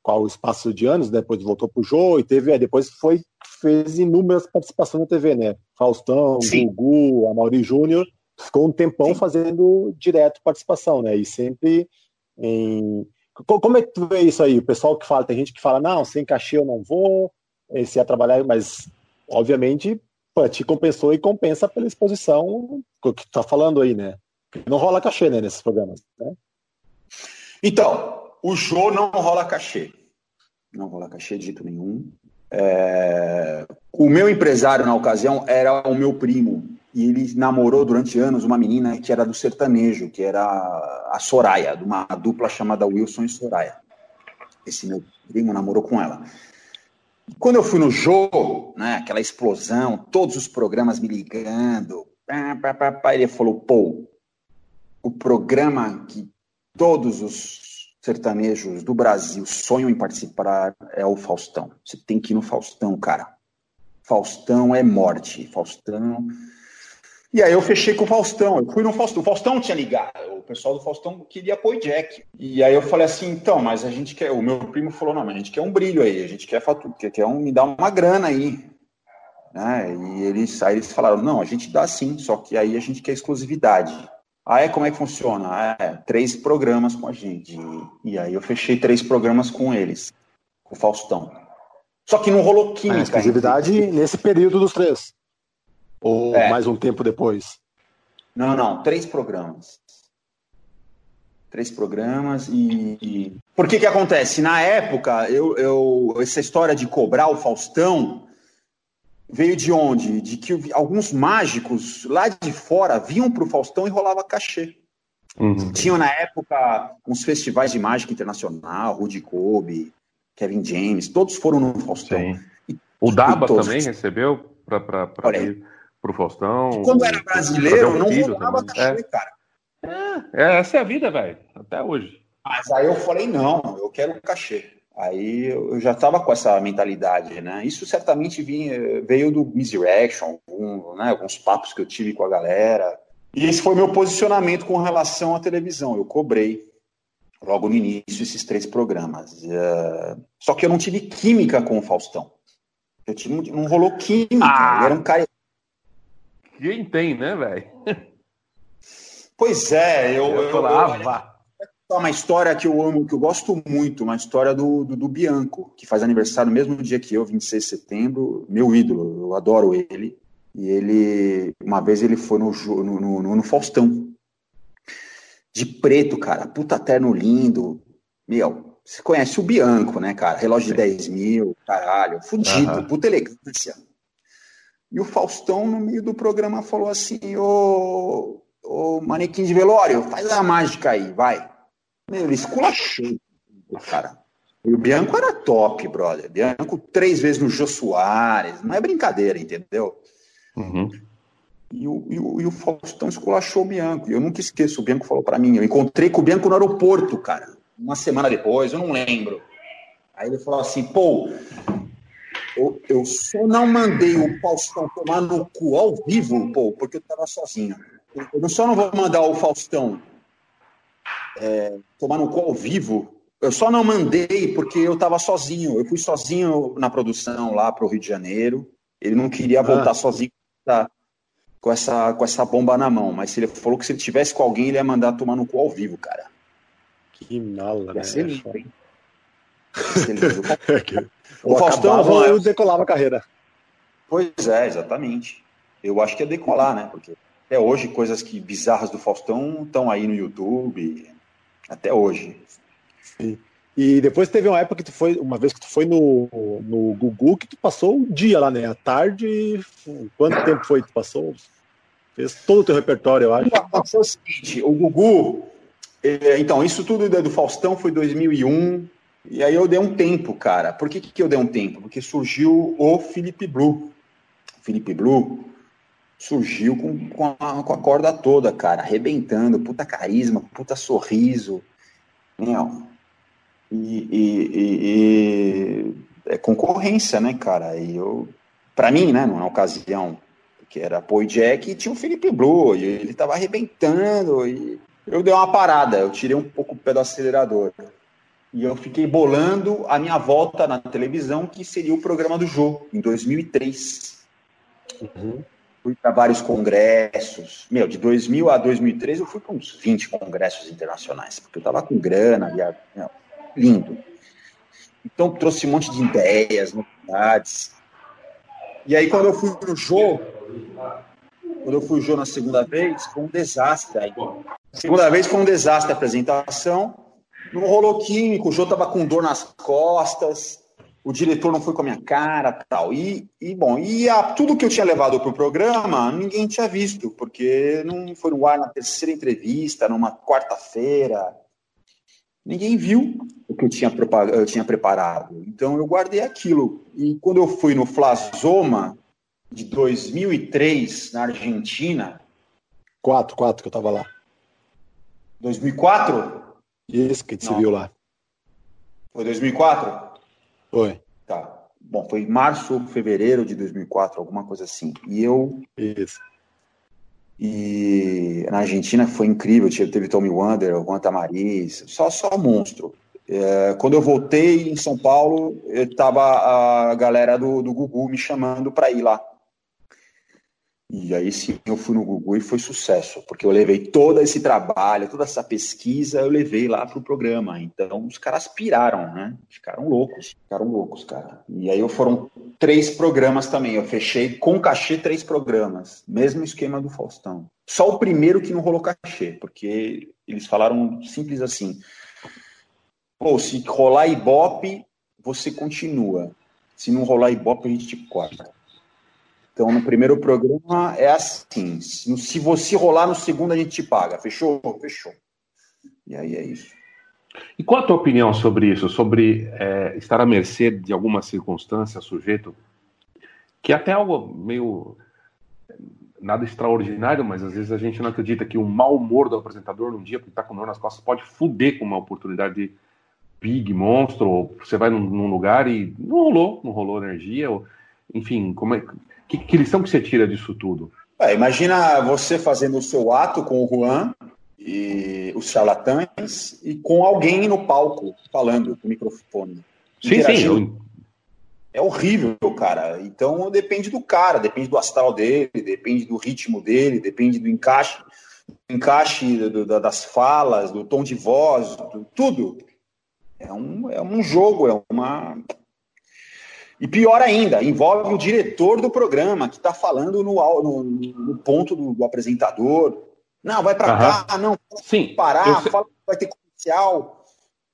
qual o espaço de anos, né? depois voltou pro Jô e teve, aí depois foi, fez inúmeras participações na TV, né? Faustão, Sim. Gugu, Amaury Júnior, ficou um tempão Sim. fazendo direto participação, né? E sempre em... Como é que tu vê isso aí? O pessoal que fala, tem gente que fala, não, sem cachê eu não vou, se ia trabalhar, mas obviamente pô, te compensou e compensa pela exposição que tá falando aí, né? Não rola cachê, né, nesses programas, né? Então, o show não rola cachê. Não rola cachê de jeito nenhum. É... O meu empresário na ocasião era o meu primo. e ele namorou durante anos uma menina que era do sertanejo, que era a Soraya, de uma dupla chamada Wilson e Soraya. Esse meu primo namorou com ela. Quando eu fui no jogo, né, aquela explosão, todos os programas me ligando, pá, pá, pá, pá, ele falou, pô, o programa que todos os sertanejos do Brasil sonham em participar é o Faustão. Você tem que ir no Faustão, cara. Faustão é morte. Faustão. E aí eu fechei com o Faustão. Eu fui no Faustão. O Faustão tinha ligado. O pessoal do Faustão queria apoio Jack. E aí eu falei assim, então, mas a gente quer. O meu primo falou, não, mas a gente quer um brilho aí, a gente quer fatura, quer um, me dar uma grana aí. Né? E eles, aí eles falaram, não, a gente dá sim, só que aí a gente quer exclusividade. Aí como é que funciona? Ah, é, três programas com a gente. E aí eu fechei três programas com eles, com o Faustão. Só que não rolou química. A exclusividade nesse período dos três. Ou é. mais um tempo depois? Não, não, três programas. Três programas e. Por que que acontece? Na época, eu, eu, essa história de cobrar o Faustão veio de onde? De que alguns mágicos lá de fora vinham para o Faustão e rolava cachê. Uhum. Tinham na época uns festivais de mágica internacional, Rudy Kobe, Kevin James, todos foram no Faustão. E, o Daba todos... também recebeu para ir para o Faustão. E quando era brasileiro, não rolava cachê, é. cara. É, é, essa é a vida, velho, até hoje. Mas aí eu falei, não, eu quero um cachê. Aí eu já estava com essa mentalidade, né? Isso certamente vinha, veio do Misdirection, um, né, alguns papos que eu tive com a galera. E esse foi meu posicionamento com relação à televisão. Eu cobrei logo no início esses três programas. Uh, só que eu não tive química com o Faustão. Eu tive, não rolou química. Ah, era um cara. Quem tem, né, velho? Pois é, eu. Eu, falava. Eu, uma história que eu amo, que eu gosto muito, uma história do, do, do, Bianco, que faz aniversário no mesmo dia que eu, 26 de setembro, meu ídolo, eu adoro ele. E ele, uma vez ele foi no, no, no, no Faustão, de preto, cara. Puta terno lindo. Meu, você conhece o Bianco, né, cara? Relógio de 10 mil, caralho. Fudido, uhum. puta elegância. E o Faustão, no meio do programa, falou assim: Ô, ô manequim de velório, faz a mágica aí, vai. Meu, ele esculachou, cara. E o Bianco era top, brother. Bianco três vezes no Jô Soares. Não é brincadeira, entendeu? Uhum. E o, e, o, e o Faustão esculachou o Bianco. E eu nunca esqueço, o Bianco falou para mim. Eu encontrei com o Bianco no aeroporto, cara. Uma semana depois, eu não lembro. Aí ele falou assim, pô, eu, eu só não mandei o Faustão tomar no cu ao vivo, pô, porque eu tava sozinho. Eu só não vou mandar o Faustão é, tomar no cu ao vivo. Eu só não mandei porque eu tava sozinho. Eu fui sozinho na produção lá pro Rio de Janeiro. Ele não queria voltar ah. sozinho tá? com essa, com essa bomba na mão. Mas ele falou que se ele tivesse com alguém, ele ia mandar tomar no cu ao vivo, cara. Que mala, né? Ser lindo, hein? o Faustão eu decolava a carreira. Pois é, exatamente. Eu acho que ia decolar, né? Porque até hoje coisas que bizarras do Faustão estão aí no YouTube, até hoje. Sim. E depois teve uma época que tu foi, uma vez que tu foi no, no Gugu, que tu passou um dia lá, né? À tarde, quanto tempo foi que tu passou? Fez todo o teu repertório, eu acho. Passou o seguinte, o Gugu, é, então, isso tudo do Faustão foi 2001, e aí eu dei um tempo, cara. Por que, que eu dei um tempo? Porque surgiu o Felipe Blue. Felipe Blue surgiu com, com, a, com a corda toda, cara, arrebentando, puta carisma, puta sorriso. Meu, e, e, e, é concorrência, né, cara? E eu, para mim, né, numa ocasião que era Poi Jack, e tinha o Felipe Blue, e ele tava arrebentando, e eu dei uma parada, eu tirei um pouco o pé do acelerador. E eu fiquei bolando a minha volta na televisão, que seria o programa do jogo, em 2003. Uhum. Fui para vários congressos. Meu, de 2000 a 2003 eu fui para uns 20 congressos internacionais, porque eu tava com grana, via... Meu, lindo. Então trouxe um monte de ideias, novidades. E aí quando eu fui pro jogo, quando eu fui jogo na segunda vez, foi um desastre aí. Segunda vez foi um desastre a apresentação. Não rolou químico, o Jô tava com dor nas costas. o diretor não foi com a minha cara tal. E, e bom, e a, tudo que eu tinha levado para o programa, ninguém tinha visto, porque não foi no ar na terceira entrevista, numa quarta-feira. Ninguém viu o que eu tinha, eu tinha preparado. Então eu guardei aquilo. E quando eu fui no Flasoma de 2003, na Argentina. Quatro, quatro que eu estava lá. 2004? Isso, que você viu lá. Foi 2004? Foi. Tá. Bom, foi março, fevereiro de 2004, alguma coisa assim. E eu. Isso. E na Argentina foi incrível. Teve Tommy Wonder, Juan Tamariz, só, só monstro. É, quando eu voltei em São Paulo, eu tava a galera do, do Gugu me chamando para ir lá. E aí sim eu fui no Google e foi sucesso, porque eu levei todo esse trabalho, toda essa pesquisa, eu levei lá pro programa. Então os caras piraram, né? Ficaram loucos, ficaram loucos, cara. E aí foram três programas também. Eu fechei com cachê três programas, mesmo esquema do Faustão. Só o primeiro que não rolou cachê, porque eles falaram simples assim: pô, se rolar Ibope, você continua. Se não rolar Ibope, a gente te corta. Então, no primeiro programa é assim: se você rolar no segundo, a gente te paga. Fechou? Fechou. E aí é isso. E qual a tua opinião sobre isso? Sobre é, estar à mercê de alguma circunstância, sujeito, que é até algo meio. nada extraordinário, mas às vezes a gente não acredita que o mau humor do apresentador num dia, porque está com dor nas costas, pode fuder com uma oportunidade de big, monstro, ou você vai num, num lugar e não rolou, não rolou energia, ou, enfim, como é que, que lição que você tira disso tudo? É, imagina você fazendo o seu ato com o Juan e os charlatães e com alguém no palco falando com o microfone. Sim, sim. Eu... É horrível, cara. Então depende do cara, depende do astral dele, depende do ritmo dele, depende do encaixe, do encaixe do, do, das falas, do tom de voz, do, tudo. É um, é um jogo, é uma e pior ainda, envolve o diretor do programa, que está falando no, no, no, ponto do, do, apresentador. Não, vai para uhum. cá, não, sim, parar, sei... fala que vai ter comercial.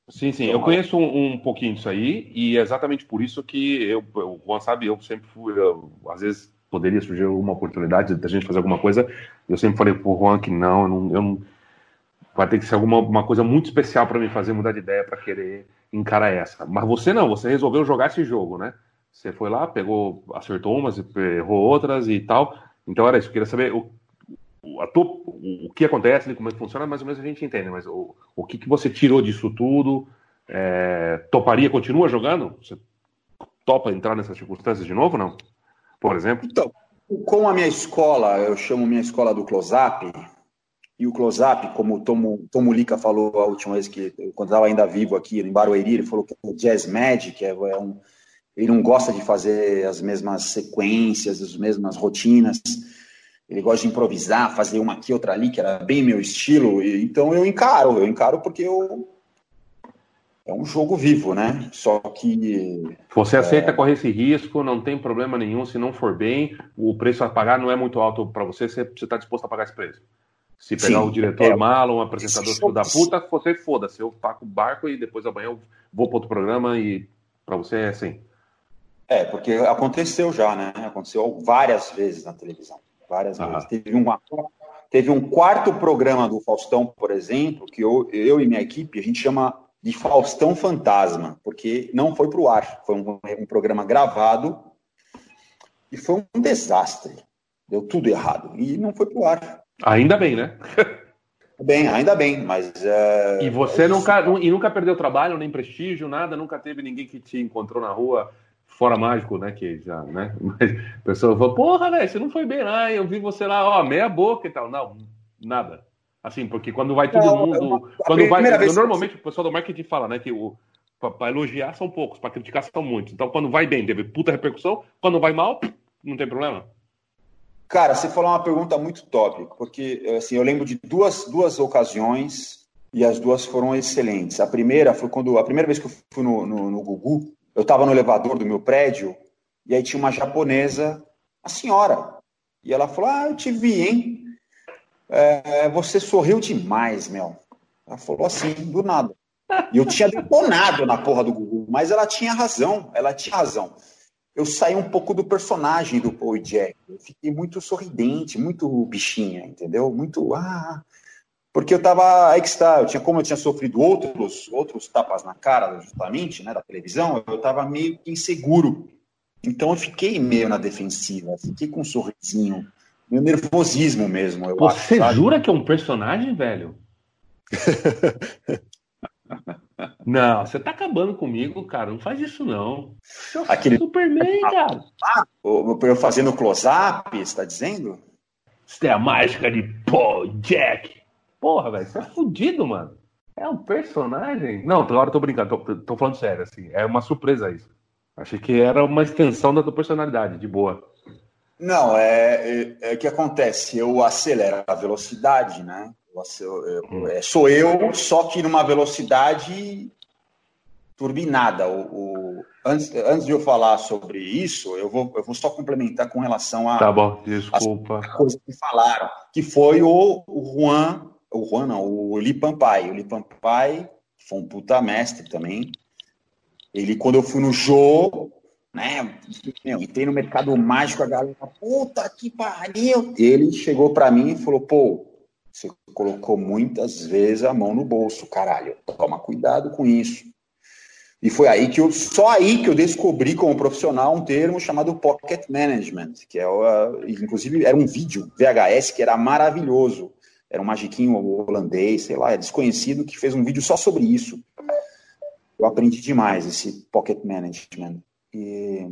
Sim, sim, eu então, conheço um, um, pouquinho disso aí, e é exatamente por isso que eu, o Juan sabe, eu sempre fui, eu, às vezes poderia surgir alguma oportunidade da gente fazer alguma coisa, eu sempre falei pro Juan que não, eu não, eu não vai ter que ser alguma uma coisa muito especial para me fazer mudar de ideia para querer encarar essa. Mas você não, você resolveu jogar esse jogo, né? Você foi lá, pegou, acertou umas, errou outras e tal. Então era isso. Eu queria saber o, o, tua, o, que acontece, como é que funciona, mais ou menos a gente entende. Mas o, o que, que você tirou disso tudo? É, toparia, continua jogando? Você topa entrar nessas circunstâncias de novo, não? Por exemplo? Então, com a minha escola, eu chamo minha escola do close-up, e o close-up, como o Tomo, Tomo Lica falou a última vez que, quando estava ainda vivo aqui em Barueri, ele falou que o Jazz Magic é, é um ele não gosta de fazer as mesmas sequências, as mesmas rotinas. Ele gosta de improvisar, fazer uma aqui, outra ali, que era bem meu estilo. E, então eu encaro, eu encaro porque eu é um jogo vivo, né? Só que você aceita é... correr esse risco, não tem problema nenhum. Se não for bem, o preço a pagar não é muito alto para você. Você está disposto a pagar esse preço? Se pegar Sim, o diretor é, malo, um apresentador filho da puta, você foda-se. Eu taco o barco e depois amanhã eu vou para outro programa e para você é assim. É, porque aconteceu já, né? Aconteceu várias vezes na televisão. Várias vezes. Teve, uma, teve um quarto programa do Faustão, por exemplo, que eu, eu e minha equipe, a gente chama de Faustão Fantasma, porque não foi para o ar. Foi um, um programa gravado e foi um desastre. Deu tudo errado. E não foi para o ar. Ainda bem, né? Bem, ainda bem, mas. e você nunca, e nunca perdeu trabalho, nem prestígio, nada? Nunca teve ninguém que te encontrou na rua fora mágico, né? Que já, né? Mas a pessoa falou, porra, velho, você não foi bem lá, eu vi você lá, ó, meia boca e tal. Não, nada. Assim, porque quando vai todo não, mundo. quando vai. Normalmente o pessoal do marketing fala, né? Que o, para elogiar são poucos, para criticar são muitos. Então, quando vai bem, teve puta repercussão. Quando vai mal, não tem problema. Cara, você falou uma pergunta muito top, porque assim, eu lembro de duas, duas ocasiões e as duas foram excelentes. A primeira foi quando a primeira vez que eu fui no, no, no Gugu, eu estava no elevador do meu prédio e aí tinha uma japonesa, a senhora, e ela falou: Ah, eu te vi, hein? É, você sorriu demais, Mel. Ela falou assim, do nada. E eu tinha detonado na porra do Gugu. mas ela tinha razão, ela tinha razão. Eu saí um pouco do personagem do Paul Jack. Eu fiquei muito sorridente, muito bichinha, entendeu? Muito ah, porque eu tava aí que está, eu tinha como eu tinha sofrido outros outros tapas na cara justamente, né, da televisão, eu tava meio que inseguro. Então eu fiquei meio na defensiva, fiquei com um sorrisinho, meio nervosismo mesmo. Você acho, jura que é um personagem, velho? Não, você tá acabando comigo, cara. Não faz isso, não. Eu Aquele... Superman, cara. Eu fazendo close-up, você tá dizendo? Isso é a mágica de Paul Jack. Porra, velho, você é fudido, mano. É um personagem. Não, agora eu tô brincando, tô, tô falando sério, assim. É uma surpresa isso. Achei que era uma extensão da tua personalidade, de boa. Não, é, é, é que acontece. Eu acelero a velocidade, né? hum. é, sou eu, só que numa velocidade turbinada. O, o, antes, antes de eu falar sobre isso, eu vou, eu vou só complementar com relação a. Tá bom, desculpa. As coisas que falaram, que foi o, o Juan, o Juan não, o Lipampai. O Lipampai foi um puta mestre também. Ele, quando eu fui no jogo, né? Meu, entrei no mercado mágico, a galera, puta que pariu. Ele chegou para mim e falou: pô, você colocou muitas vezes a mão no bolso, caralho. Toma cuidado com isso. E foi aí que eu, só aí que eu descobri como profissional um termo chamado pocket management, que é, inclusive, era um vídeo VHS que era maravilhoso. Era um magiquinho holandês, sei lá, é desconhecido, que fez um vídeo só sobre isso. Eu aprendi demais esse pocket management. E,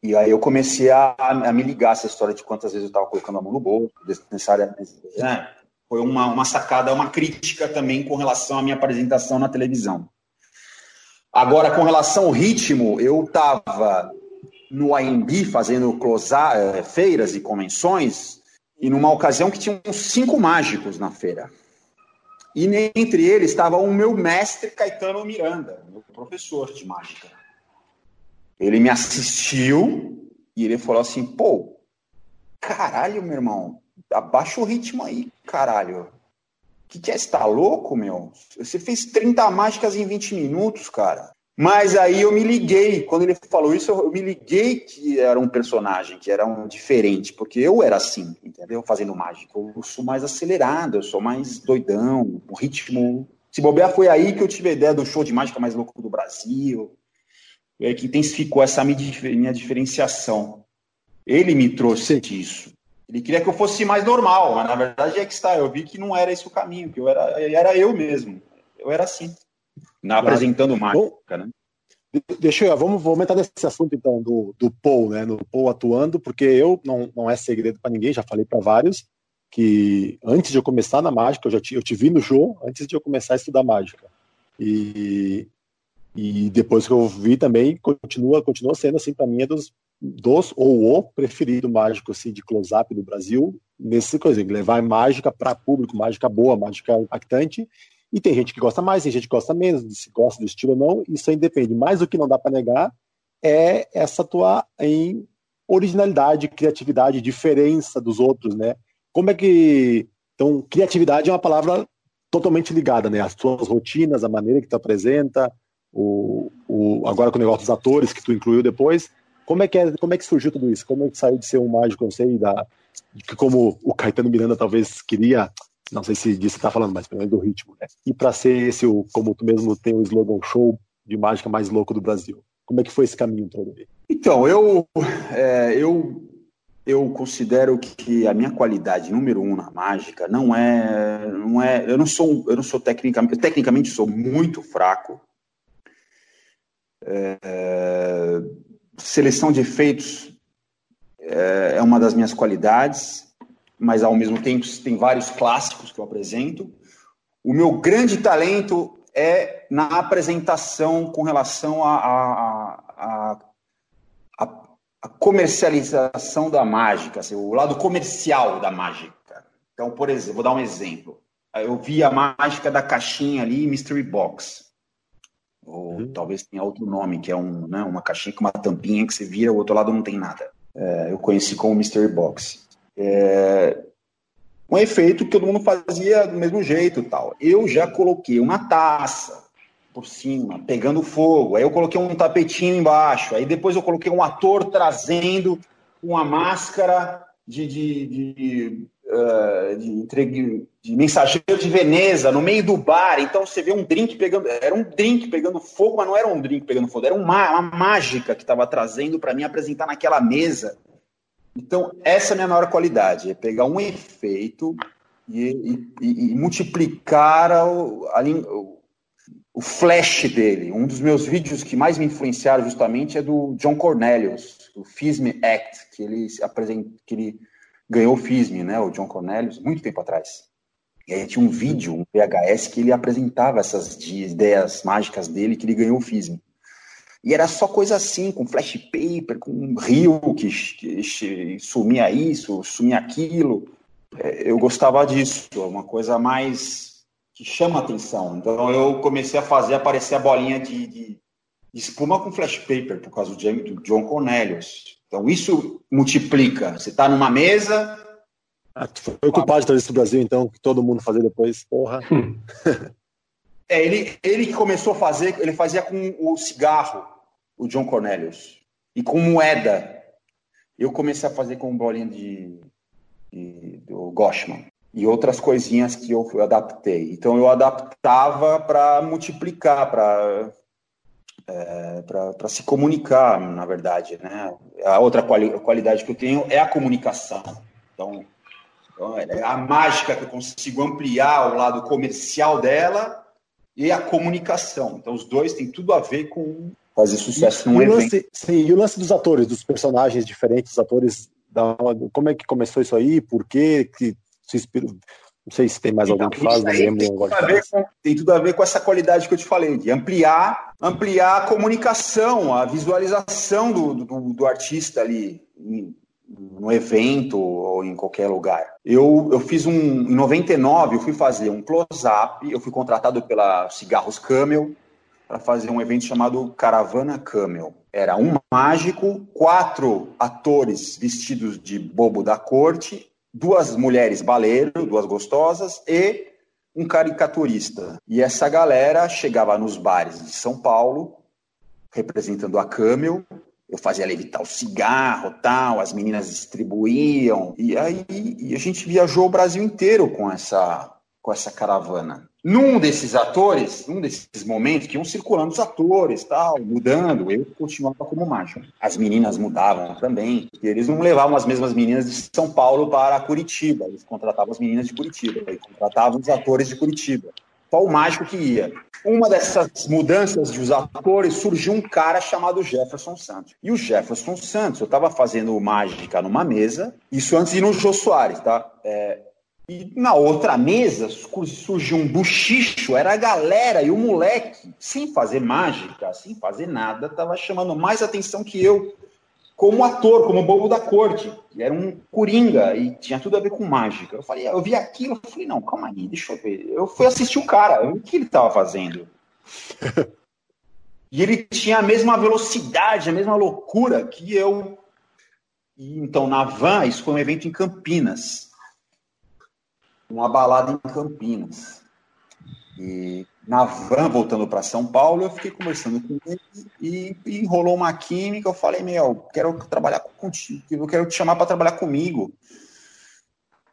e aí eu comecei a, a, me ligar essa história de quantas vezes eu estava colocando a mão no bolso, desnecessariamente. Né? Foi uma, uma sacada, uma crítica também com relação à minha apresentação na televisão. Agora, com relação ao ritmo, eu estava no AMB fazendo close eh, feiras e convenções, e numa ocasião que tinha uns cinco mágicos na feira. E entre eles estava o meu mestre Caetano Miranda, meu professor de mágica. Ele me assistiu e ele falou assim: pô, caralho, meu irmão, abaixa o ritmo aí, caralho. O que, que é? Você tá louco, meu? Você fez 30 mágicas em 20 minutos, cara. Mas aí eu me liguei, quando ele falou isso, eu me liguei que era um personagem, que era um diferente, porque eu era assim, entendeu? Fazendo mágica. Eu sou mais acelerado, eu sou mais doidão, o ritmo. Se bobear, foi aí que eu tive a ideia do show de mágica mais louco do Brasil é, que intensificou essa minha diferenciação. Ele me trouxe isso. Ele queria que eu fosse mais normal, mas na verdade é que está. Eu vi que não era esse o caminho, que eu era, era eu mesmo. Eu era assim, na, claro. apresentando mágica, né? Deixa eu, vamos, vamos nesse assunto então do, do Paul, né? No Paul atuando, porque eu não, não é segredo para ninguém, já falei para vários que antes de eu começar na mágica, eu já te, eu te vi no show antes de eu começar a estudar mágica. E e depois que eu vi também, continua, continua sendo assim para mim é dos, dos ou o preferido mágico assim de close-up do Brasil, nesse coisa, levar mágica para público, mágica boa, mágica impactante. E tem gente que gosta mais, tem gente que gosta menos, se gosta do estilo ou não, isso aí depende. Mas o que não dá para negar é essa tua em originalidade, criatividade, diferença dos outros, né? Como é que então criatividade é uma palavra totalmente ligada, né? As tuas rotinas, a maneira que tu apresenta, o, o, agora com o negócio dos atores que tu incluiu depois, como é que é, como é que surgiu tudo isso? Como é que saiu de ser um mágico, não sei, da, que como o Caetano Miranda talvez queria, não sei se disso está falando, mas pelo menos do ritmo, né? E para ser esse, o, como tu mesmo tem o slogan show de mágica mais louco do Brasil. Como é que foi esse caminho todo? Então, eu, é, eu, eu considero que a minha qualidade número um na mágica não é, não é, eu não sou, eu não sou tecnicamente, tecnicamente sou muito fraco, é, seleção de efeitos é, é uma das minhas qualidades, mas ao mesmo tempo tem vários clássicos que eu apresento. O meu grande talento é na apresentação com relação à comercialização da mágica, assim, o lado comercial da mágica. Então, por exemplo, vou dar um exemplo. Eu vi a mágica da caixinha ali, Mystery Box. Ou uhum. talvez tenha outro nome, que é um, né, uma caixinha com uma tampinha que você vira, o outro lado não tem nada. É, eu conheci como Mystery Box. É, um efeito que todo mundo fazia do mesmo jeito tal. Eu já coloquei uma taça por cima, pegando fogo. Aí eu coloquei um tapetinho embaixo. Aí depois eu coloquei um ator trazendo uma máscara de, de, de, uh, de, de, mensageiro de Veneza no meio do bar. Então você vê um drink pegando. Era um drink pegando fogo, mas não era um drink pegando fogo. Era uma, uma mágica que estava trazendo para mim apresentar naquela mesa. Então, essa é a minha maior qualidade: é pegar um efeito e, e, e multiplicar o, a, o, o flash dele. Um dos meus vídeos que mais me influenciaram justamente é do John Cornelius, do FISM Act, que ele apresenta, que ele ganhou o FISM, né, o John Cornelius, muito tempo atrás. E aí tinha um vídeo, um VHS, que ele apresentava essas ideias mágicas dele, que ele ganhou o FISM. E era só coisa assim, com flash paper, com rio que, que sumia isso, sumia aquilo. É, eu gostava disso, uma coisa mais que chama atenção. Então eu comecei a fazer aparecer a bolinha de, de espuma com flash paper, por causa do John Cornelius. Então isso multiplica. Você está numa mesa. Ah, foi o culpado de trazer isso do Brasil, então, que todo mundo fazer depois. Porra. é, ele, ele que começou a fazer, ele fazia com o cigarro, o John Cornelius, e com moeda. Eu comecei a fazer com bolinha de, de do Goshman e outras coisinhas que eu adaptei. Então eu adaptava para multiplicar, para é, para se comunicar, na verdade, né? A outra quali qualidade que eu tenho é a comunicação. Então, então, é a mágica que eu consigo ampliar o lado comercial dela e a comunicação. Então, os dois têm tudo a ver com fazer sucesso e, num e evento. Lance, sim, e o lance dos atores, dos personagens diferentes, dos atores, da, como é que começou isso aí? Por quê? Que se inspirou? Não sei se tem mais alguém que faz, não lembro tem Tudo com, tem tudo a ver com essa qualidade que eu te falei, de ampliar, ampliar a comunicação, a visualização do, do, do artista ali no evento ou em qualquer lugar. Eu, eu fiz um, em 99, eu fui fazer um close-up, eu fui contratado pela Cigarros Camel para fazer um evento chamado Caravana Camel. Era um mágico, quatro atores vestidos de bobo da corte duas mulheres baleiro, duas gostosas, e um caricaturista. E essa galera chegava nos bares de São Paulo, representando a Camel, eu fazia levitar o cigarro, tal, as meninas distribuíam, e aí e a gente viajou o Brasil inteiro com essa, com essa caravana. Num desses atores, num desses momentos, que iam circulando os atores, tal, mudando, eu continuava como mágico. As meninas mudavam também, eles não levavam as mesmas meninas de São Paulo para Curitiba, eles contratavam as meninas de Curitiba, e contratavam os atores de Curitiba. Só o mágico que ia. Uma dessas mudanças dos atores surgiu um cara chamado Jefferson Santos. E o Jefferson Santos, eu estava fazendo mágica numa mesa, isso antes de ir no Jô Soares, tá? É, e na outra mesa surgiu um buchicho, era a galera e o moleque, sem fazer mágica, sem fazer nada, estava chamando mais atenção que eu, como ator, como bobo da corte. Ele era um coringa e tinha tudo a ver com mágica. Eu falei, eu vi aquilo, eu falei, não, calma aí, deixa eu ver. Eu fui assistir o cara, o que ele estava fazendo? e ele tinha a mesma velocidade, a mesma loucura que eu. E, então, na van, isso foi um evento em Campinas uma balada em Campinas. E na van, voltando para São Paulo, eu fiquei conversando com ele e, e enrolou uma química. Eu falei, meu, quero trabalhar contigo, eu quero te chamar para trabalhar comigo.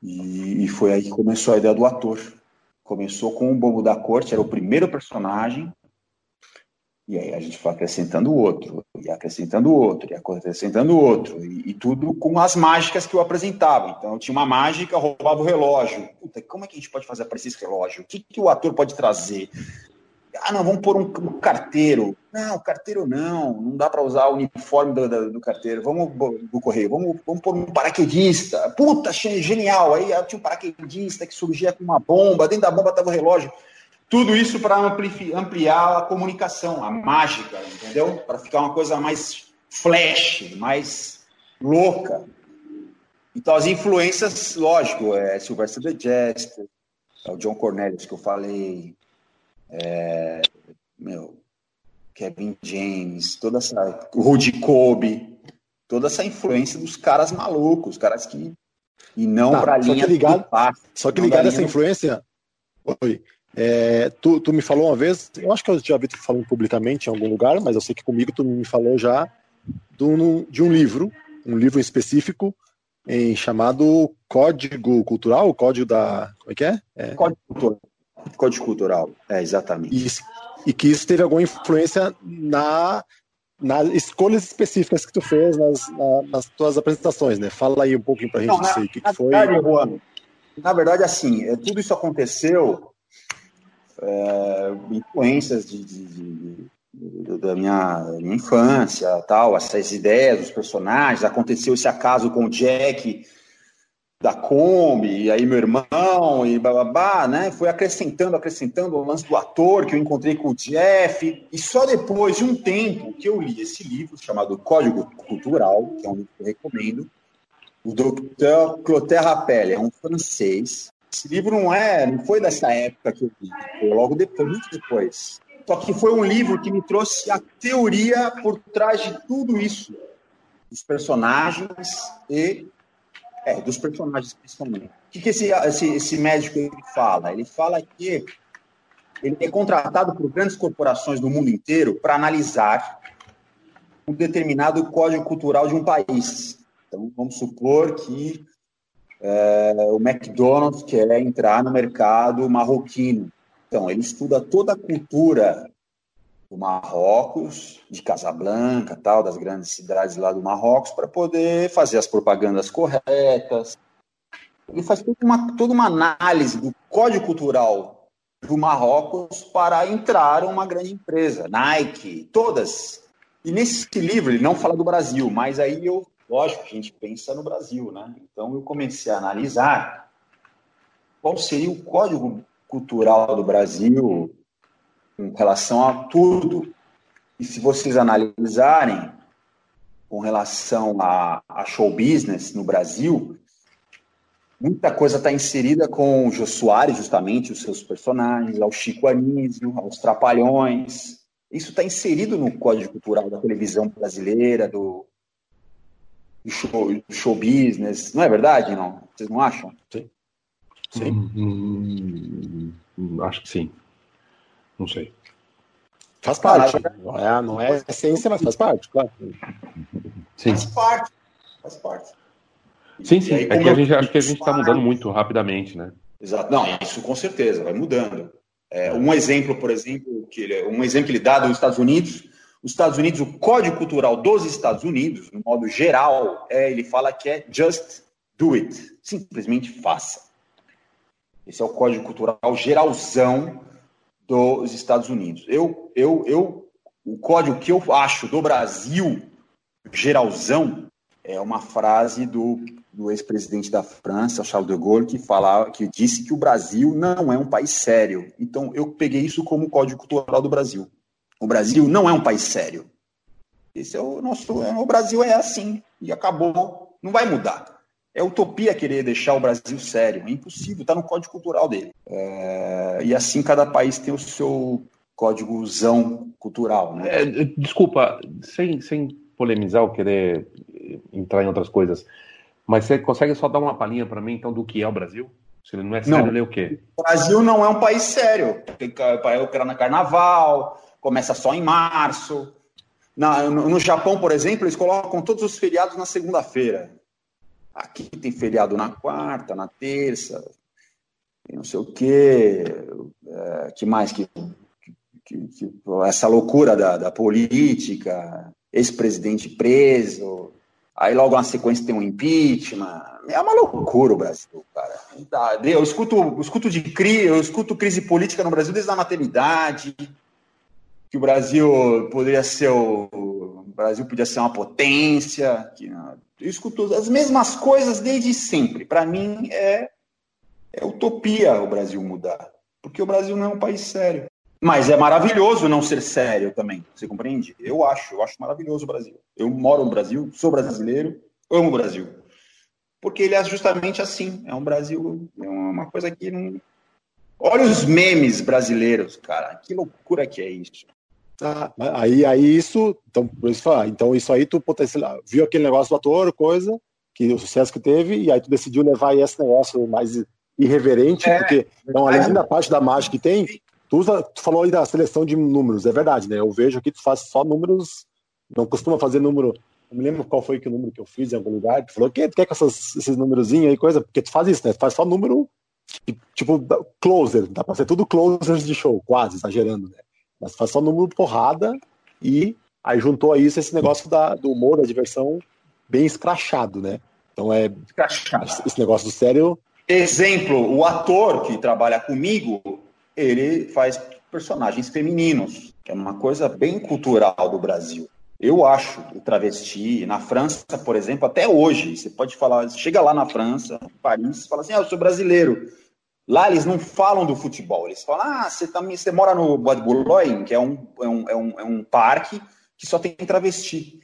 E, e, foi aí que começou a ideia do ator. Começou com o Bobo da Corte, era o primeiro personagem, e aí a gente foi acrescentando outro, e acrescentando outro, e acrescentando outro, e, e, tudo com as mágicas que eu apresentava. Então, eu tinha uma mágica, roubava o relógio. Puta, como é que a gente pode fazer aparecer esse relógio? O que, que o ator pode trazer? Ah, não, vamos pôr um, um carteiro. Não, carteiro não, não dá para usar o uniforme do, do, do, carteiro. Vamos do correio, vamos, vamos pôr um paraquedista. Puta, genial. Aí tinha um paraquedista que surgia com uma bomba, dentro da bomba estava o relógio. Tudo isso para ampliar a comunicação, a mágica, entendeu? Para ficar uma coisa mais flash, mais louca. Então, as influências, lógico, é Sylvester the Jester, é o John Cornelius que eu falei, é, meu, Kevin James, toda essa, o Rudy Kobe, toda essa influência dos caras malucos, caras que e não tá, para linha ligado, Só que ligado essa influência, Oi. É, tu, tu, me falou uma vez, eu acho que eu já vi tu falando publicamente em algum lugar, mas eu sei que comigo tu me falou já do, de um livro, um livro específico em chamado Código Cultural, Código da. Como é que é? é. Código Cultural. Código Cultural, é, exatamente. E, e que isso teve alguma influência na, nas escolhas específicas que tu fez nas, na, nas tuas apresentações, né? Fala aí um pouquinho pra gente Não, disso aí, o que, que foi. Verdade, Juan, na verdade, assim, é, tudo isso aconteceu é, influências de, de, de, da minha, minha, infância, tal, essas ideias dos personagens. Aconteceu esse acaso com o Jack da Kombi, e aí meu irmão, e babá, né? Foi acrescentando, acrescentando o lance do ator que eu encontrei com o Jeff. E só depois de um tempo que eu li esse livro chamado Código Cultural, que é um livro que eu recomendo, o Dr. Clotaire Rappel, é um francês. Esse livro não é, não foi dessa época que eu li, foi logo depois, muito depois. Só que foi um livro que me trouxe a teoria por trás de tudo isso, dos personagens e é, dos personagens principalmente. O que, que esse, esse, esse médico ele fala? Ele fala que ele é contratado por grandes corporações do mundo inteiro para analisar um determinado código cultural de um país. Então, vamos supor que é, o McDonald's quer entrar no mercado marroquino. Então, ele estuda toda a cultura do Marrocos, de Casablanca, tal, das grandes cidades lá do Marrocos, para poder fazer as propagandas corretas. Ele faz toda uma, toda uma análise do código cultural do Marrocos para entrar uma grande empresa, Nike, todas. E nesse livro ele não fala do Brasil, mas aí eu Lógico a gente pensa no Brasil, né? Então eu comecei a analisar qual seria o código cultural do Brasil em relação a tudo. E se vocês analisarem com relação a, a show business no Brasil, muita coisa está inserida com o Jô Soares, justamente, os seus personagens, ao Chico Anísio, aos Trapalhões. Isso está inserido no código cultural da televisão brasileira, do, do show, do show business. Não é verdade, não? Vocês não acham? Sim. Sim. Hum, hum, acho que sim. Não sei. Faz parte. Não é, não é essência, mas faz parte, claro. Sim. Faz parte. Faz parte. Sim, sim. Aí, é que a gente acho que a gente está mudando muito rapidamente, né? Exato. Não, isso com certeza, vai mudando. É, um exemplo, por exemplo, que ele, um exemplo que ele dá dos Estados Unidos os Estados Unidos, o Código Cultural dos Estados Unidos, no modo geral, é, ele fala que é just do it, simplesmente faça. Esse é o Código Cultural geralzão dos Estados Unidos. Eu, eu, eu, o código que eu acho do Brasil geralzão é uma frase do, do ex-presidente da França, Charles de Gaulle, que falava, que disse que o Brasil não é um país sério. Então eu peguei isso como Código Cultural do Brasil. O Brasil não é um país sério. Esse é o nosso. É, o Brasil é assim e acabou. Não vai mudar. É utopia querer deixar o Brasil sério. É impossível. Está no código cultural dele. É, e assim cada país tem o seu códigozão cultural, né? É, desculpa, sem, sem polemizar ou querer entrar em outras coisas, mas você consegue só dar uma palhinha para mim então do que é o Brasil? Se ele não é sério, não. ele é o quê? O Brasil não é um país sério. Tem na carnaval, começa só em março. Na, no, no, Japão, por exemplo, eles colocam todos os feriados na segunda-feira. Aqui tem feriado na quarta, na terça, não sei o quê. É, que mais que, que, que essa loucura da, da política, ex-presidente preso, aí logo na sequência tem um impeachment. É uma loucura o Brasil, cara. Eu escuto, eu escuto de crise, eu escuto crise política no Brasil desde a maternidade que o Brasil poderia ser o, o Brasil podia ser uma potência, que eu escuto as mesmas coisas desde sempre. Para mim é, é utopia o Brasil mudar, porque o Brasil não é um país sério. Mas é maravilhoso não ser sério também, você compreende? Eu acho, eu acho maravilhoso o Brasil. Eu moro no Brasil, sou brasileiro, amo o Brasil. Porque ele é justamente assim, é um Brasil, é uma coisa que não... Olha os memes brasileiros, cara, que loucura que é isso. Ah, aí, aí isso, então, por isso falar, então isso aí tu potencial, viu aquele negócio do ator, coisa, que o sucesso que teve, e aí tu decidiu levar esse negócio mais irreverente, é, porque então, além da parte da mágica que tem, tu, usa, tu falou aí da seleção de números, é verdade, né? Eu vejo aqui tu faz só números, não costuma fazer número. Não me lembro qual foi que o número que eu fiz em algum lugar. Tu falou que tu quer com essas, esses númerozinhos aí, coisa, porque tu faz isso, né? Tu faz só número tipo closer, dá pra ser tudo closers de show, quase, exagerando, né? Mas faz só número porrada e aí juntou a isso esse negócio da, do humor, da diversão bem escrachado, né? Então é. Escrachado. Esse negócio do sério. Exemplo, o ator que trabalha comigo, ele faz personagens femininos, que é uma coisa bem cultural do Brasil. Eu acho o travesti, na França, por exemplo, até hoje, você pode falar, chega lá na França, em Paris, fala assim, ah, eu sou brasileiro. Lá eles não falam do futebol, eles falam, ah, você, tá, você mora no Bois de Boulogne, que é um, é, um, é, um, é um parque que só tem travesti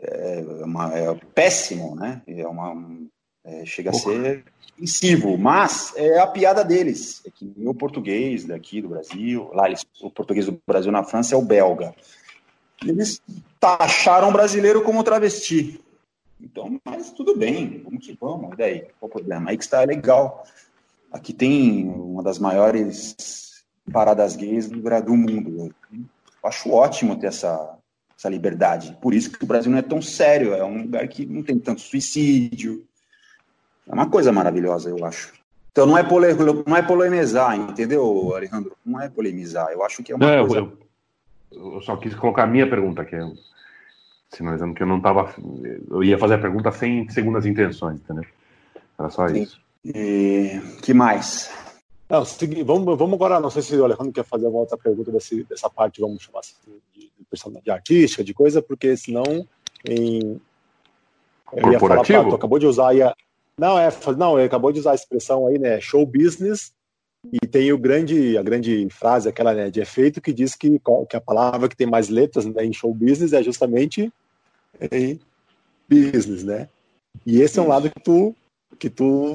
é, uma, é péssimo, né? É uma, é, chega a ser ofensivo, mas é a piada deles. É que o português daqui do Brasil, lá eles, o português do Brasil na França é o belga. Eles taxaram o brasileiro como travesti. Então, mas tudo bem, vamos que vamos, e daí? Qual o problema? Aí que está legal. Aqui tem uma das maiores paradas gays do, do mundo. Eu acho ótimo ter essa, essa liberdade. Por isso que o Brasil não é tão sério, é um lugar que não tem tanto suicídio. É uma coisa maravilhosa, eu acho. Então não é, pole, não é polemizar, entendeu, Alejandro? Não é polemizar. Eu acho que é uma não, coisa. Eu, eu, só quis colocar a minha pergunta, que é sinalizando que eu não estava. Eu ia fazer a pergunta sem segundas intenções, entendeu? Era só Sim. isso. E que mais? Não, vamos, vamos agora, não sei se o Alejandro quer fazer uma outra pergunta desse, dessa parte, vamos chamar assim, de, de, de artística, de coisa, porque senão em, eu ia falar, pra, tu acabou de usar aí a, não, é, não, acabou de usar a expressão aí, né, show business, e tem o grande, a grande frase, aquela né, de efeito, que diz que, que a palavra que tem mais letras né, em show business é justamente em business, né? E esse é um lado que tu, que tu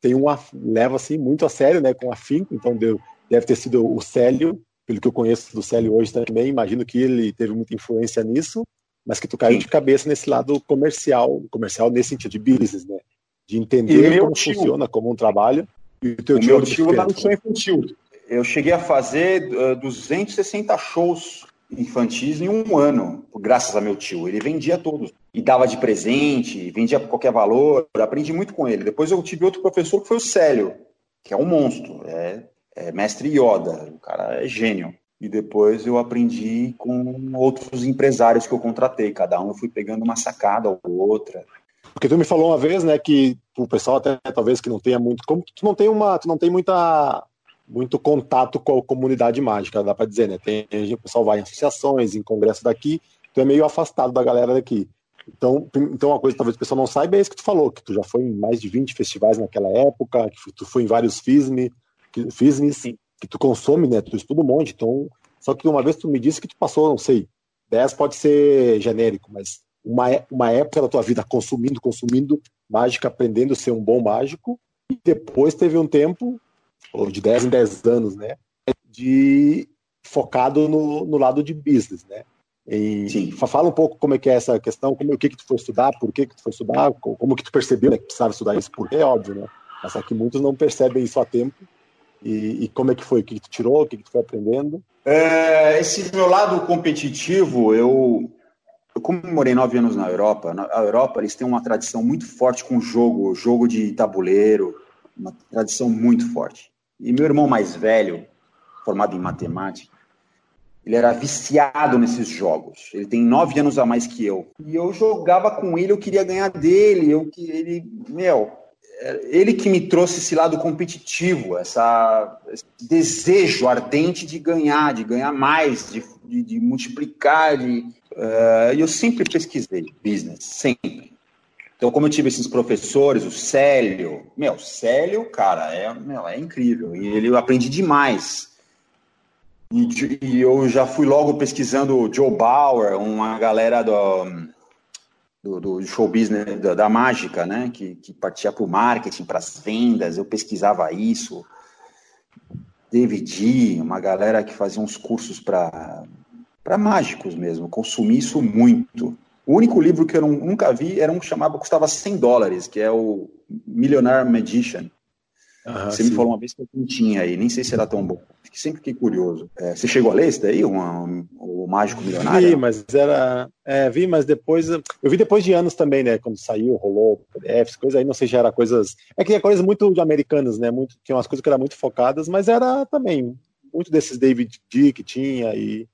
tem uma leva assim muito a sério, né, com afinco. Então deu, deve ter sido o Célio, pelo que eu conheço do Célio hoje também. Imagino que ele teve muita influência nisso, mas que tu caiu Sim. de cabeça nesse lado comercial, comercial nesse sentido de business, né, de entender como tio, funciona como um trabalho. E o teu o tio, meu tio lá no show infantil. Eu cheguei a fazer uh, 260 shows infantis em um ano, graças a meu tio. Ele vendia todos. E dava de presente, vendia por qualquer valor. Aprendi muito com ele. Depois eu tive outro professor que foi o Célio, que é um monstro. É, é mestre Yoda. O cara é gênio. E depois eu aprendi com outros empresários que eu contratei. Cada um eu fui pegando uma sacada ou outra. Porque tu me falou uma vez, né, que o pessoal até talvez que não tenha muito, como tu não tem uma, tu não tem muita muito contato com a comunidade mágica, dá para dizer, né? Tem, o pessoal vai em associações, em congresso daqui, tu é meio afastado da galera daqui. Então, então uma coisa que talvez o pessoal não saiba é isso que tu falou, que tu já foi em mais de 20 festivais naquela época, que tu foi em vários FISME, que, FISMES, que tu consome, né? Tu estuda um monte. Então, só que uma vez tu me disse que tu passou, não sei, 10 pode ser genérico, mas uma, uma época da tua vida consumindo, consumindo mágica, aprendendo a ser um bom mágico, e depois teve um tempo ou de 10 em 10 anos, né? De focado no, no lado de business, né? E Sim. fala um pouco como é que é essa questão, como o que que tu foi estudar, por que que tu foi estudar, como que tu percebeu né, que precisava estudar isso, porque é óbvio, né? Mas só que muitos não percebem isso a tempo. E, e como é que foi? O que, que tu tirou? O que, que tu foi aprendendo? É, esse meu lado competitivo, eu, eu como morei nove anos na Europa, na Europa eles têm uma tradição muito forte com jogo, jogo de tabuleiro, uma tradição muito forte. E meu irmão mais velho, formado em matemática, ele era viciado nesses jogos. Ele tem nove anos a mais que eu. E eu jogava com ele, eu queria ganhar dele. Eu que ele, meu, ele que me trouxe esse lado competitivo, essa, esse desejo ardente de ganhar, de ganhar mais, de, de, de multiplicar. De, uh, eu sempre pesquisei business, sempre. Então, como eu tive esses professores, o Célio, meu, Célio, cara, é, meu, é incrível. E ele eu aprendi demais. E, e, eu já fui logo pesquisando o Joe Bauer, uma galera do, do, do show business, da, da, mágica, né? Que, que partia para o marketing, para as vendas. Eu pesquisava isso. David, uma galera que fazia uns cursos para mágicos mesmo. Consumi isso muito. O único livro que eu nunca vi era um que chamava, custava 100 dólares, que é o Millionaire Magician. Uhum, você sim. me falou uma vez que eu não tinha aí, nem sei se era tão bom. Sempre fiquei curioso. É, você chegou a ler esse daí, um, o Mágico Milionário? Vi, mas era. É, vi, mas depois. Eu vi depois de anos também, né? Quando saiu, rolou PDFs, coisa aí, não sei se era coisas. É que é coisas muito de americanas, né? Muito, tinha umas coisas que eram muito focadas, mas era também muito desses David D que tinha e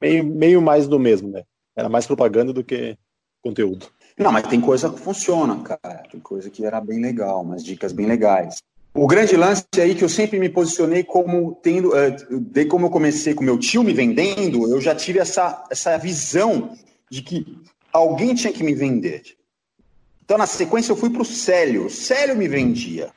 meio, meio mais do mesmo, né? Era mais propaganda do que conteúdo. Não, mas tem coisa que funciona, cara. Tem coisa que era bem legal, umas dicas bem legais. O grande lance aí que eu sempre me posicionei como tendo, uh, de como eu comecei com meu tio me vendendo, eu já tive essa, essa visão de que alguém tinha que me vender. Então, na sequência, eu fui para o Célio. O Célio me vendia.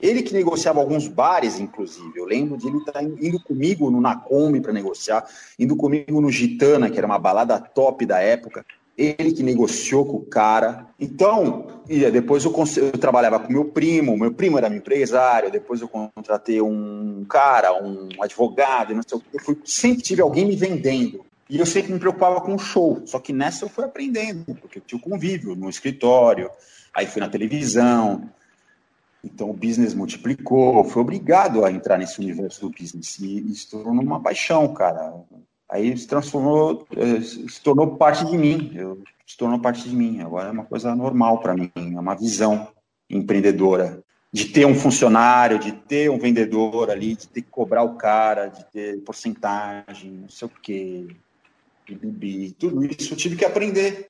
Ele que negociava alguns bares, inclusive. Eu lembro de ele estar tá indo comigo no Nacombe para negociar, indo comigo no Gitana, que era uma balada top da época. Ele que negociou com o cara. Então, depois eu, eu trabalhava com meu primo, meu primo era meu empresário, depois eu contratei um cara, um advogado, não sei o que. Eu fui, sempre tive alguém me vendendo. E eu sempre me preocupava com o show. Só que nessa eu fui aprendendo, porque eu tinha o convívio no escritório, aí fui na televisão, então o business multiplicou, fui obrigado a entrar nesse universo do business e, e se tornou uma paixão, cara. Aí se transformou, eh, se tornou parte de mim, eu, se tornou parte de mim. Agora é uma coisa normal para mim, é uma visão empreendedora de ter um funcionário, de ter um vendedor ali, de ter que cobrar o cara, de ter porcentagem, não sei o quê, tudo isso eu tive que aprender.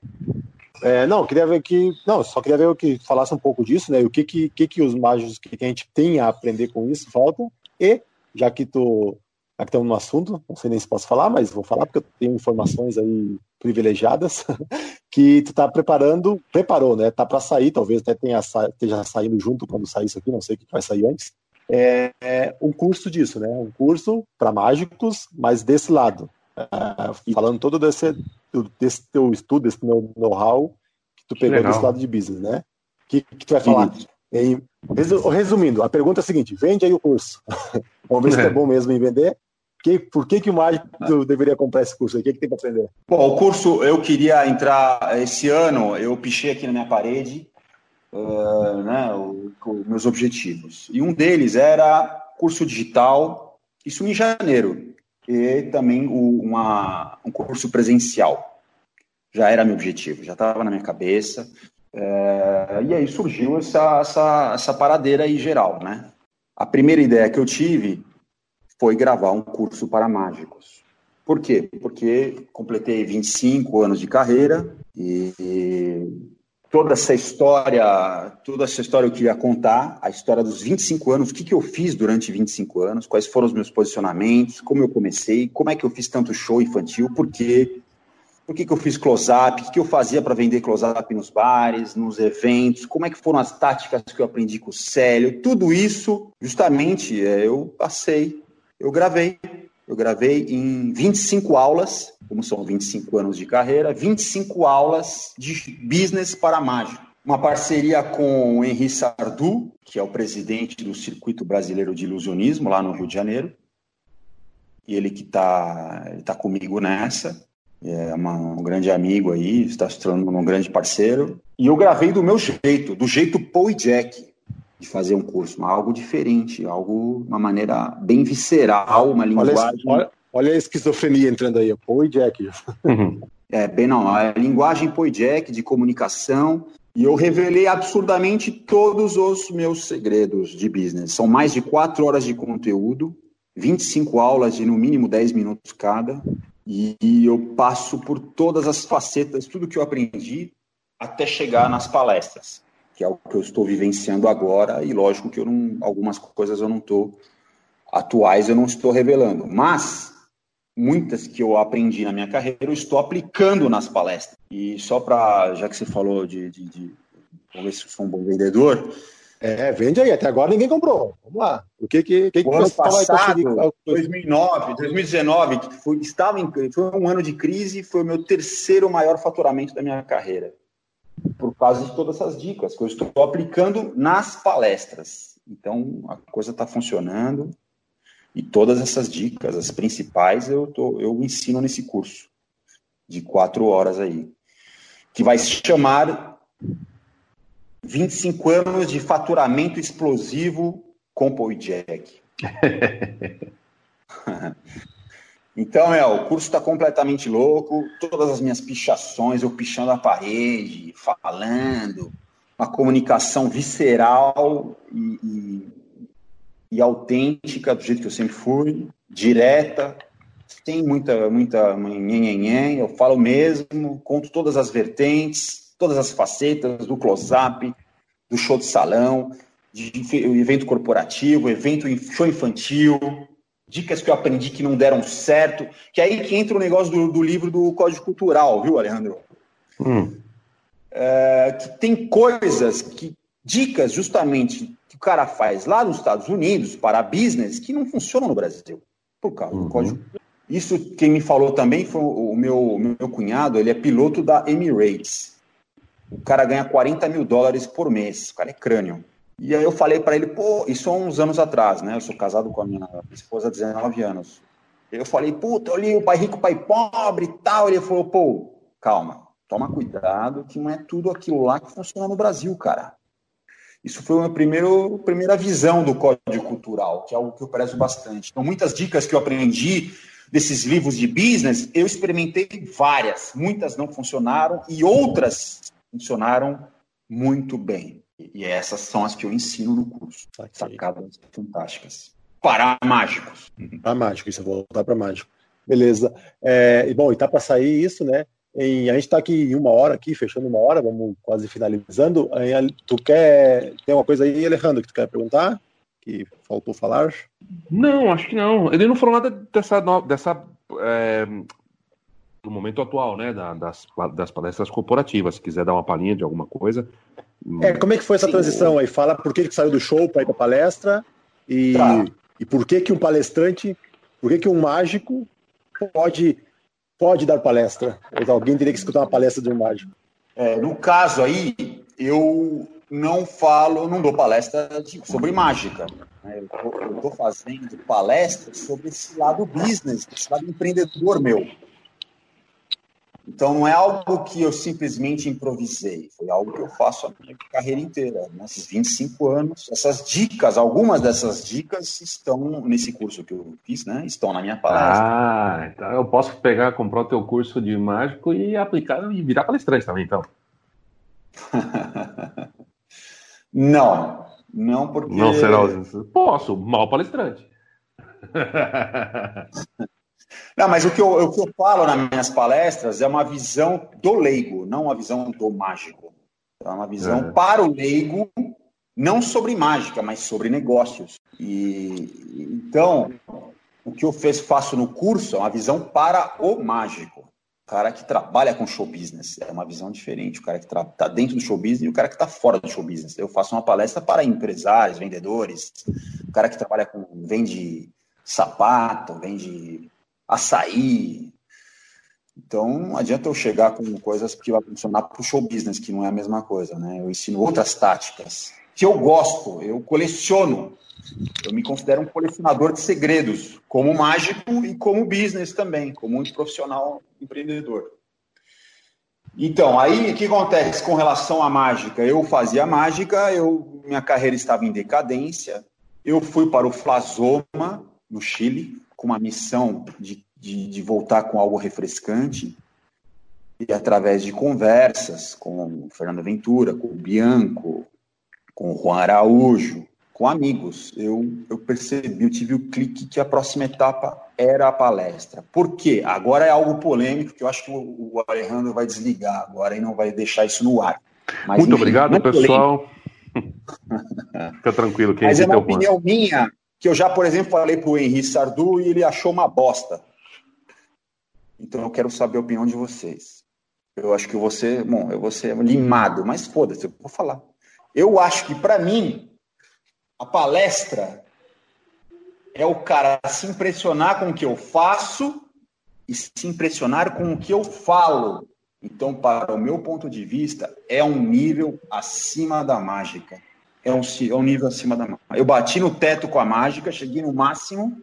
É, não, queria ver que. Não, só queria ver que falasse um pouco disso, né? O que que, que, que os mágicos que a gente tem a aprender com isso faltam. E, já que tu. Já que estamos no assunto, não sei nem se posso falar, mas vou falar porque eu tenho informações aí privilegiadas que tu tá preparando, preparou, né? Tá para sair, talvez até tenha esteja saindo junto quando sair isso aqui, não sei o que vai sair antes. É, é um curso disso, né? Um curso para mágicos, mas desse lado, é, falando todo desse, desse teu estudo, desse know-how que tu pegou Legal. desse lado de business, né? O que, que tu vai falar? Resumindo, a pergunta é a seguinte: vende aí o curso. Vamos ver é. se é bom mesmo em vender. Que, por que, que o mágico deveria comprar esse curso? O que, que tem para aprender? Bom, o curso eu queria entrar esse ano, eu pichei aqui na minha parede uh, né, o, o, meus objetivos. E um deles era curso digital, isso em janeiro e também o, uma, um curso presencial. Já era meu objetivo, já estava na minha cabeça. É, e aí surgiu essa, essa, essa paradeira aí geral, né? A primeira ideia que eu tive foi gravar um curso para mágicos. Por quê? Porque completei 25 anos de carreira e, e toda essa história, toda essa história eu queria contar, a história dos 25 anos, o que, que eu fiz durante 25 anos, quais foram os meus posicionamentos, como eu comecei, como é que eu fiz tanto show infantil, por quê, por que, que eu fiz close-up, o que, que eu fazia para vender close-up nos bares, nos eventos, como é que foram as táticas que eu aprendi com o Célio, tudo isso, justamente, é, eu passei, eu gravei, eu gravei em 25 aulas, como são 25 anos de carreira, 25 aulas de business para mágico. Uma parceria com o Henri Sardu, que é o presidente do Circuito Brasileiro de Ilusionismo, lá no Rio de Janeiro. E ele que está tá comigo nessa. É uma, um grande amigo aí, está se tornando um grande parceiro. E eu gravei do meu jeito, do jeito Paul e Jack de fazer um curso, algo diferente, algo, uma maneira bem visceral, uma linguagem. Olha, olha a esquizofrenia entrando aí, e Jack. Uhum. É, bem não, a linguagem e Jack de comunicação, e eu revelei absurdamente todos os meus segredos de business. São mais de quatro horas de conteúdo, 25 aulas de no mínimo 10 minutos cada, e, e eu passo por todas as facetas, tudo que eu aprendi, até chegar nas palestras que é o que eu estou vivenciando agora, e lógico que eu não, algumas coisas eu não estou atuais, eu não estou revelando, mas muitas que eu aprendi na minha carreira eu estou aplicando nas palestras. E só para, já que você falou de, de, de vamos ver se eu sou um bom vendedor, é, vende aí, até agora ninguém comprou. Vamos lá. O que que, que, o que ano passado, 2009, 2019, que foi, estava em, foi um ano de crise, foi o meu terceiro maior faturamento da minha carreira por causa de todas essas dicas que eu estou aplicando nas palestras. Então, a coisa está funcionando e todas essas dicas, as principais, eu, tô, eu ensino nesse curso de quatro horas aí, que vai se chamar 25 anos de faturamento explosivo com Paul Jack. então, é, o curso está completamente louco, todas as minhas pichações, eu pichando a parede, falando, uma comunicação visceral e, e, e autêntica, do jeito que eu sempre fui, direta, sem muita, muita nhenhenhen, eu falo mesmo, conto todas as vertentes, todas as facetas do close-up, do show de salão, de evento corporativo, evento show infantil, dicas que eu aprendi que não deram certo, que é aí que entra o negócio do, do livro do Código Cultural, viu, Alejandro? Hum. É, que tem coisas, que dicas justamente que o cara faz lá nos Estados Unidos para business que não funcionam no Brasil, por causa uhum. do Código Isso quem me falou também foi o meu, meu cunhado, ele é piloto da Emirates. O cara ganha 40 mil dólares por mês, o cara é crânio. E aí eu falei para ele, pô, isso há uns anos atrás, né? Eu sou casado com a minha esposa há 19 anos. Eu falei, puta, eu li o pai rico, pai pobre e tal. Ele falou, pô, calma, toma cuidado, que não é tudo aquilo lá que funciona no Brasil, cara. Isso foi a minha primeira visão do código cultural, que é algo que eu prezo bastante. Então, muitas dicas que eu aprendi desses livros de business, eu experimentei várias. Muitas não funcionaram e outras funcionaram muito bem. E essas são as que eu ensino no curso. Okay. Sacadas fantásticas. Para mágicos. Para mágico, isso, eu vou voltar para mágico. Beleza. É, e bom, e tá para sair isso, né? E a gente está aqui em uma hora, aqui, fechando uma hora, vamos quase finalizando. Tu quer. Tem uma coisa aí, Alejandro, que tu quer perguntar? Que faltou falar? Não, acho que não. Ele não falou nada dessa, dessa é, do momento atual, né? Da, das, das palestras corporativas. Se quiser dar uma palhinha de alguma coisa. É, como é que foi essa Sim. transição aí? Fala por que, que saiu do show para ir para palestra e, tá. e por que que um palestrante, por que que um mágico pode pode dar palestra? Alguém teria que escutar uma palestra de um mágico? É, no caso aí, eu não falo, não dou palestra sobre mágica. Né? Eu estou fazendo palestra sobre esse lado business, esse lado empreendedor meu. Então, não é algo que eu simplesmente improvisei, foi algo que eu faço a minha carreira inteira, nesses 25 anos. Essas dicas, algumas dessas dicas estão nesse curso que eu fiz, né? Estão na minha palestra. Ah, então eu posso pegar, comprar o teu curso de mágico e aplicar e virar palestrante também, então. não, não porque. Não será. Posso, mal palestrante. Não, mas o que, eu, o que eu falo nas minhas palestras é uma visão do leigo, não uma visão do mágico. É uma visão é. para o leigo, não sobre mágica, mas sobre negócios. E então, o que eu fez, faço no curso é uma visão para o mágico. O cara que trabalha com show business é uma visão diferente. O cara que está dentro do show business e o cara que está fora do show business. Eu faço uma palestra para empresários, vendedores, o cara que trabalha com vende sapato, vende açaí. Então, não adianta eu chegar com coisas que vai funcionar para o show business, que não é a mesma coisa, né? Eu ensino outras táticas que eu gosto, eu coleciono. Eu me considero um colecionador de segredos, como mágico e como business também, como um profissional empreendedor. Então, aí o que acontece com relação à mágica? Eu fazia mágica, eu, minha carreira estava em decadência, eu fui para o Flazoma, no Chile, com uma missão de, de, de voltar com algo refrescante, e através de conversas com o Fernando Ventura, com o Bianco, com o Juan Araújo, com amigos, eu, eu percebi, eu tive o clique que a próxima etapa era a palestra. Por quê? Agora é algo polêmico, que eu acho que o, o Alejandro vai desligar agora e não vai deixar isso no ar. Mas, Muito enfim, obrigado, pessoal. Fica tranquilo. Quem Mas é uma opinião minha, que eu já, por exemplo, falei para o Henri Sardu e ele achou uma bosta. Então eu quero saber a opinião de vocês. Eu acho que você, bom, eu vou ser limado, mas foda-se, eu vou falar. Eu acho que para mim a palestra é o cara se impressionar com o que eu faço e se impressionar com o que eu falo. Então, para o meu ponto de vista, é um nível acima da mágica é um, é um nível acima da mágica. Eu bati no teto com a mágica, cheguei no máximo.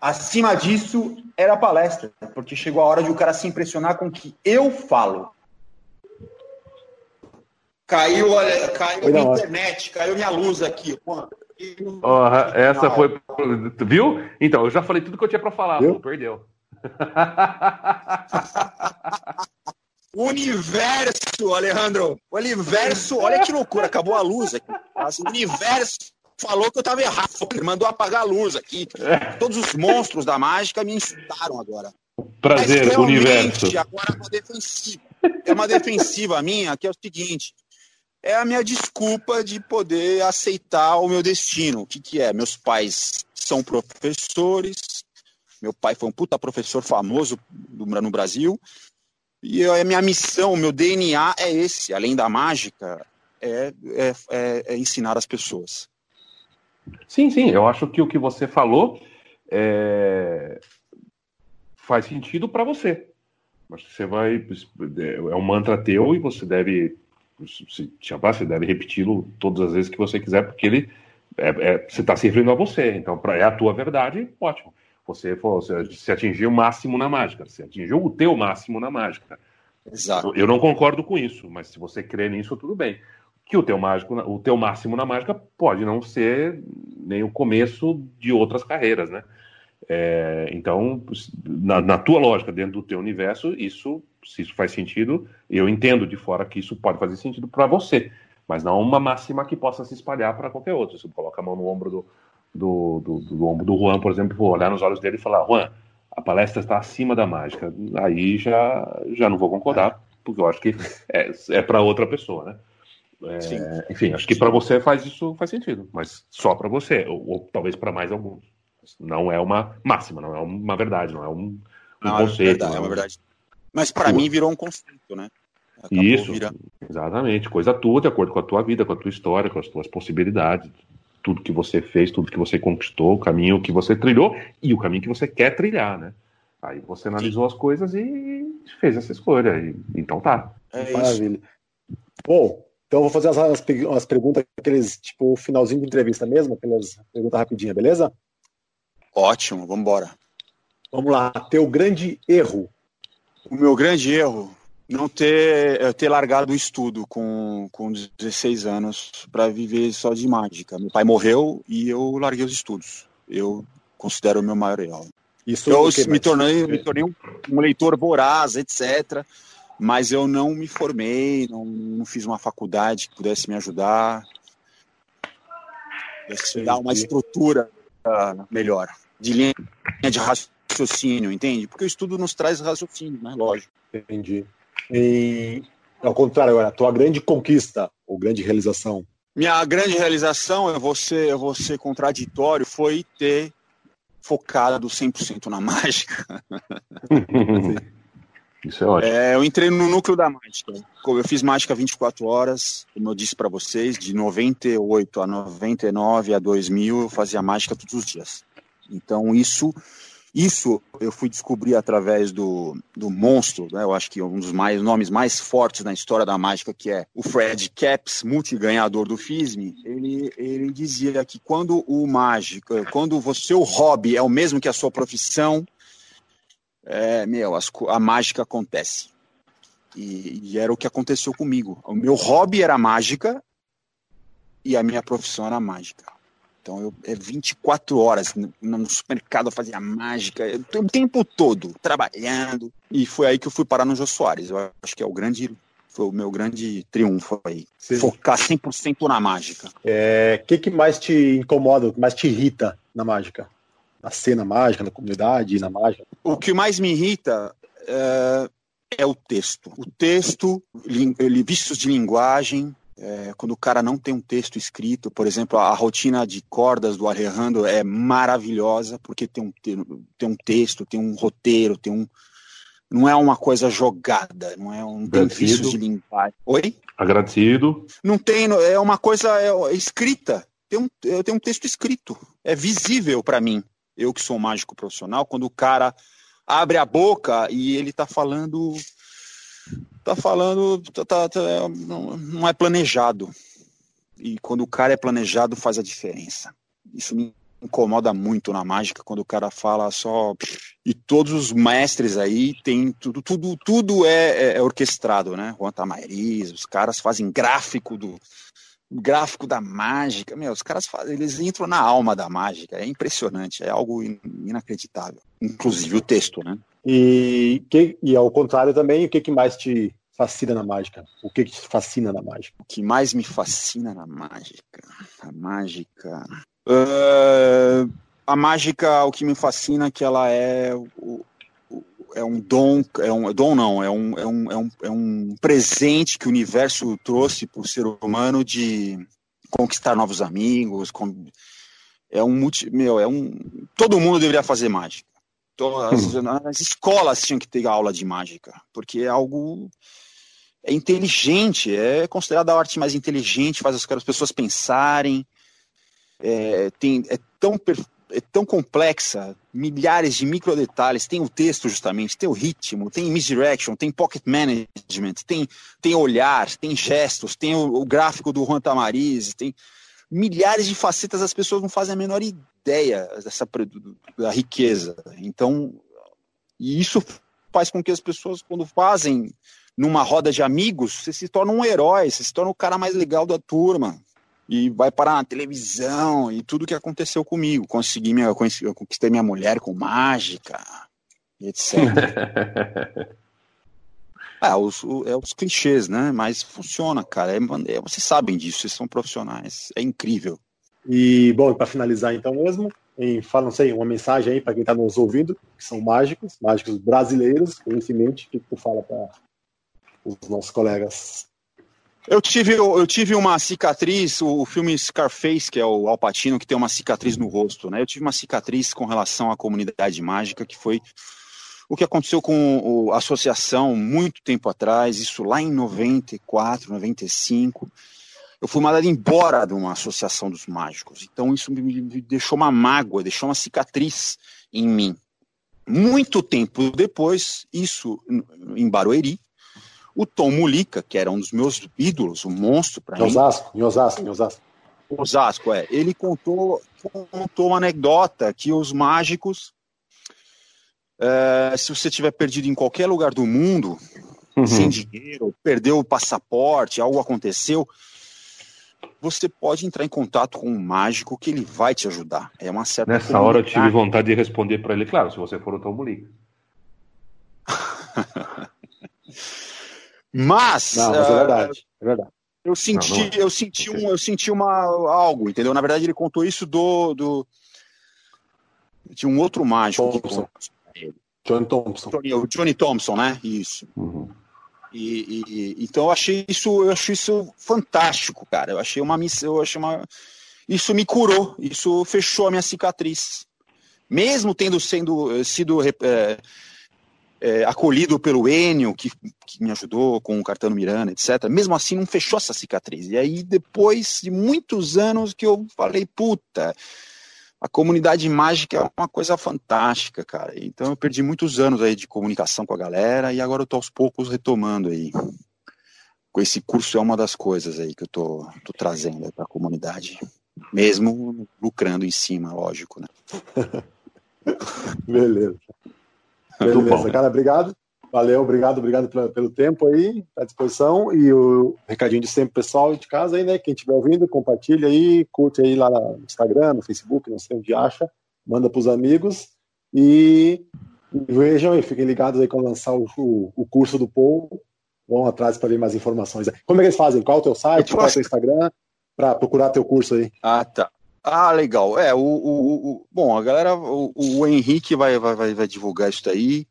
Acima disso era a palestra, porque chegou a hora de o cara se impressionar com o que eu falo. Caiu, olha, caiu a internet, caiu minha luz aqui. Oh, essa foi. Viu? Então, eu já falei tudo que eu tinha para falar, pô, perdeu. Universo, Alejandro. O universo, olha que loucura, acabou a luz aqui. O universo falou que eu estava errado. Ele mandou apagar a luz aqui. Todos os monstros da mágica me insultaram agora. Prazer, universo. Agora é uma defensiva. É uma defensiva minha, que é o seguinte: é a minha desculpa de poder aceitar o meu destino. O que, que é? Meus pais são professores. Meu pai foi um puta professor famoso no Brasil. E a minha missão, o meu DNA é esse, além da mágica, é, é, é, é ensinar as pessoas. Sim, sim, eu acho que o que você falou é... faz sentido para você. Que você vai. É um mantra teu e você deve. Se chamar, você deve repeti-lo todas as vezes que você quiser, porque ele. É, é, você está se referindo a você, então pra, é a tua verdade, ótimo. Você, você, você atingiu o máximo na mágica, você atingiu o teu máximo na mágica. Exato. Eu não concordo com isso, mas se você crê nisso, tudo bem que o teu mágico, o teu máximo na mágica pode não ser nem o começo de outras carreiras, né? É, então, na, na, tua lógica, dentro do teu universo, isso, se isso faz sentido, eu entendo de fora que isso pode fazer sentido para você, mas não uma máxima que possa se espalhar para qualquer outro. Se você coloca a mão no ombro do, do, do, do, ombro do Juan, por exemplo, vou olhar nos olhos dele e falar, Juan, a palestra está acima da mágica. Aí já, já não vou concordar, porque eu acho que é, é para outra pessoa, né? É, enfim, acho que para você faz isso faz sentido, mas só para você, ou, ou talvez para mais alguns. Não é uma máxima, não é uma verdade, não é um, um não, conceito. É, verdade, é uma verdade. Mas para mim virou um conceito, né? Acabou isso, virando. exatamente. Coisa tua, de acordo com a tua vida, com a tua história, com as tuas possibilidades, tudo que você fez, tudo que você conquistou, o caminho que você trilhou e o caminho que você quer trilhar, né? Aí você analisou as coisas e fez essa escolha. E, então tá. É Maravilha. Bom, então, eu vou fazer as, as perguntas, aqueles, tipo, finalzinho de entrevista mesmo, aquelas perguntas rapidinhas, beleza? Ótimo, vamos embora. Vamos lá, teu grande erro. O meu grande erro, não ter, ter largado o estudo com, com 16 anos para viver só de mágica. Meu pai morreu e eu larguei os estudos. Eu considero o meu maior erro. Isso eu me tornei, me tornei um, um leitor voraz, etc mas eu não me formei, não, não fiz uma faculdade que pudesse me ajudar, pudesse dar uma estrutura uh, melhor, de linha de raciocínio, entende? Porque o estudo nos traz raciocínio, né? Lógico. Entendi. E ao contrário, agora, a tua grande conquista ou grande realização? Minha grande realização, eu vou ser, eu vou ser contraditório, foi ter focado 100% na mágica. Isso é ótimo. É, eu entrei no núcleo da mágica. Eu fiz mágica 24 horas, como eu disse para vocês, de 98 a 99 a 2000 eu fazia mágica todos os dias. Então isso isso eu fui descobrir através do, do monstro, né? eu acho que um dos mais, nomes mais fortes na história da mágica, que é o Fred Caps, multiganhador do FISM. Ele, ele dizia que quando o mágico, quando o seu hobby é o mesmo que a sua profissão, é, meu, as, a mágica acontece. E, e, era o que aconteceu comigo. O meu hobby era mágica e a minha profissão era mágica. Então eu é 24 horas no, supermercado fazia mágica, eu, o tempo todo trabalhando. E foi aí que eu fui parar no Jô Soares. Eu acho que é o grande foi o meu grande triunfo aí. Sim. Focar 100% na mágica. O é, que, que mais te incomoda, o que mais te irrita na mágica? na cena mágica, na comunidade, na mágica? O que mais me irrita é, é o texto. O texto, li, vícios de linguagem, é, quando o cara não tem um texto escrito, por exemplo, a, a rotina de cordas do Alejandro é maravilhosa, porque tem um, tem um texto, tem um roteiro, tem um. Não é uma coisa jogada, não é um vícios de linguagem. Oi? Agradecido. Não tem, é uma coisa é, escrita. Tem um, tem um texto escrito. É visível para mim eu que sou mágico profissional, quando o cara abre a boca e ele tá falando tá falando tá, tá, tá, não, não é planejado. E quando o cara é planejado faz a diferença. Isso me incomoda muito na mágica quando o cara fala só e todos os mestres aí tem tudo tudo tudo é, é, é orquestrado né? Juan Tamariz, os caras fazem gráfico do gráfico da mágica. Meu os caras fazem eles entram na alma da mágica. É impressionante é algo inacreditável. Inclusive o texto né e que e ao contrário também o que que mais te fascina na mágica? O que que te fascina na mágica? O que mais me fascina na mágica? A mágica Uh, a mágica, o que me fascina é que ela é, é um dom, é um dom não, é um, é um, é um, é um presente que o universo trouxe para o ser humano de conquistar novos amigos, com, é um multi, meu, é um, todo mundo deveria fazer mágica. As, hum. as escolas tinham que ter aula de mágica, porque é algo é inteligente, é considerada a arte mais inteligente, faz as pessoas pensarem, é, tem, é, tão, é tão complexa, milhares de micro detalhes, tem o texto justamente, tem o ritmo, tem misdirection, tem pocket management, tem, tem olhar, tem gestos, tem o, o gráfico do Juan Tamariz, tem milhares de facetas, as pessoas não fazem a menor ideia dessa da riqueza. Então, e isso faz com que as pessoas, quando fazem numa roda de amigos, você se torna um herói, você se torna o cara mais legal da turma e vai parar na televisão e tudo que aconteceu comigo. Consegui minha, eu conquistei minha mulher com mágica, etc. é, os, é os clichês, né? Mas funciona, cara. É, é, vocês sabem disso, vocês são profissionais. É incrível. E, bom, para finalizar então mesmo, em, fala, não sei, uma mensagem aí para quem está nos ouvindo, que são mágicos, mágicos brasileiros, conhecimento, o que tu fala para os nossos colegas eu tive, eu tive uma cicatriz, o filme Scarface, que é o Alpatino, que tem uma cicatriz no rosto, né? Eu tive uma cicatriz com relação à comunidade mágica, que foi o que aconteceu com a associação muito tempo atrás, isso lá em 94, 95. Eu fui mandado embora de uma associação dos mágicos. Então isso me deixou uma mágoa, deixou uma cicatriz em mim. Muito tempo depois, isso em Barueri, o Tom Mulica, que era um dos meus ídolos, um monstro para mim. Osasco, em Osasco, em Osasco. Osasco, é. Ele contou, contou uma anedota que os mágicos, é, se você tiver perdido em qualquer lugar do mundo, uhum. sem dinheiro, perdeu o passaporte, algo aconteceu, você pode entrar em contato com um mágico que ele vai te ajudar. É uma certa. Nessa hora eu tive vontade de responder para ele, claro, se você for o Tom. Mas. Não, mas é verdade. É verdade. Eu senti, não, não. É. eu senti um, eu senti uma algo, entendeu? Na verdade, ele contou isso do, do tinha um outro mágico Thompson. que Johnny Thompson. O Johnny Thompson, né? Isso. Uhum. E, e, então eu achei isso, eu achei isso fantástico, cara. Eu achei uma missão, eu achei uma isso me curou, isso fechou a minha cicatriz. Mesmo tendo sendo sido é, é, acolhido pelo Enio, que, que, me ajudou com o Cartano Miranda, etc. Mesmo assim, não fechou essa cicatriz. E aí, depois de muitos anos, que eu falei, puta, a comunidade mágica é uma coisa fantástica, cara. Então, eu perdi muitos anos aí de comunicação com a galera e agora eu tô aos poucos retomando aí. Com esse curso é uma das coisas aí que eu tô, tô trazendo para a comunidade. Mesmo lucrando em cima, lógico, né? Beleza. Beleza, bom, cara, obrigado. Valeu, obrigado, obrigado pelo, pelo tempo aí, à disposição. E o recadinho de sempre, pessoal de casa aí, né? Quem estiver ouvindo, compartilha aí, curte aí lá no Instagram, no Facebook, não sei onde acha, manda para os amigos. E, vejam aí, fiquem ligados aí quando lançar o, o, curso do Paul. Vão atrás para ver mais informações. Como é que eles fazem? Qual é o teu site? Qual é o teu Instagram? Para procurar teu curso aí. Ah, tá. Ah, legal. É, o, o, o bom, a galera, o, o Henrique vai, vai, vai divulgar isso daí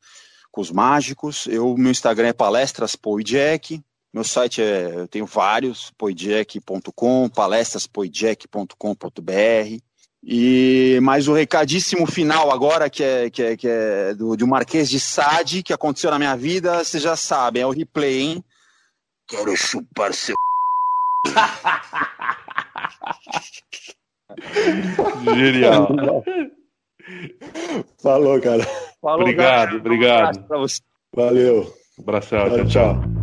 mágicos. Eu, meu Instagram é palestras Poijack. Meu site é, eu tenho vários, poijack.com, palestraspoijack.com.br. E mais o recadíssimo final agora, que é, que é, que é do, do Marquês de Sade, que aconteceu na minha vida, vocês já sabem, é o replay, hein? Quero chupar seu. Genial. Falou, cara. Falou, obrigado, galera. obrigado. Um Valeu. Abração, tchau. tchau. tchau.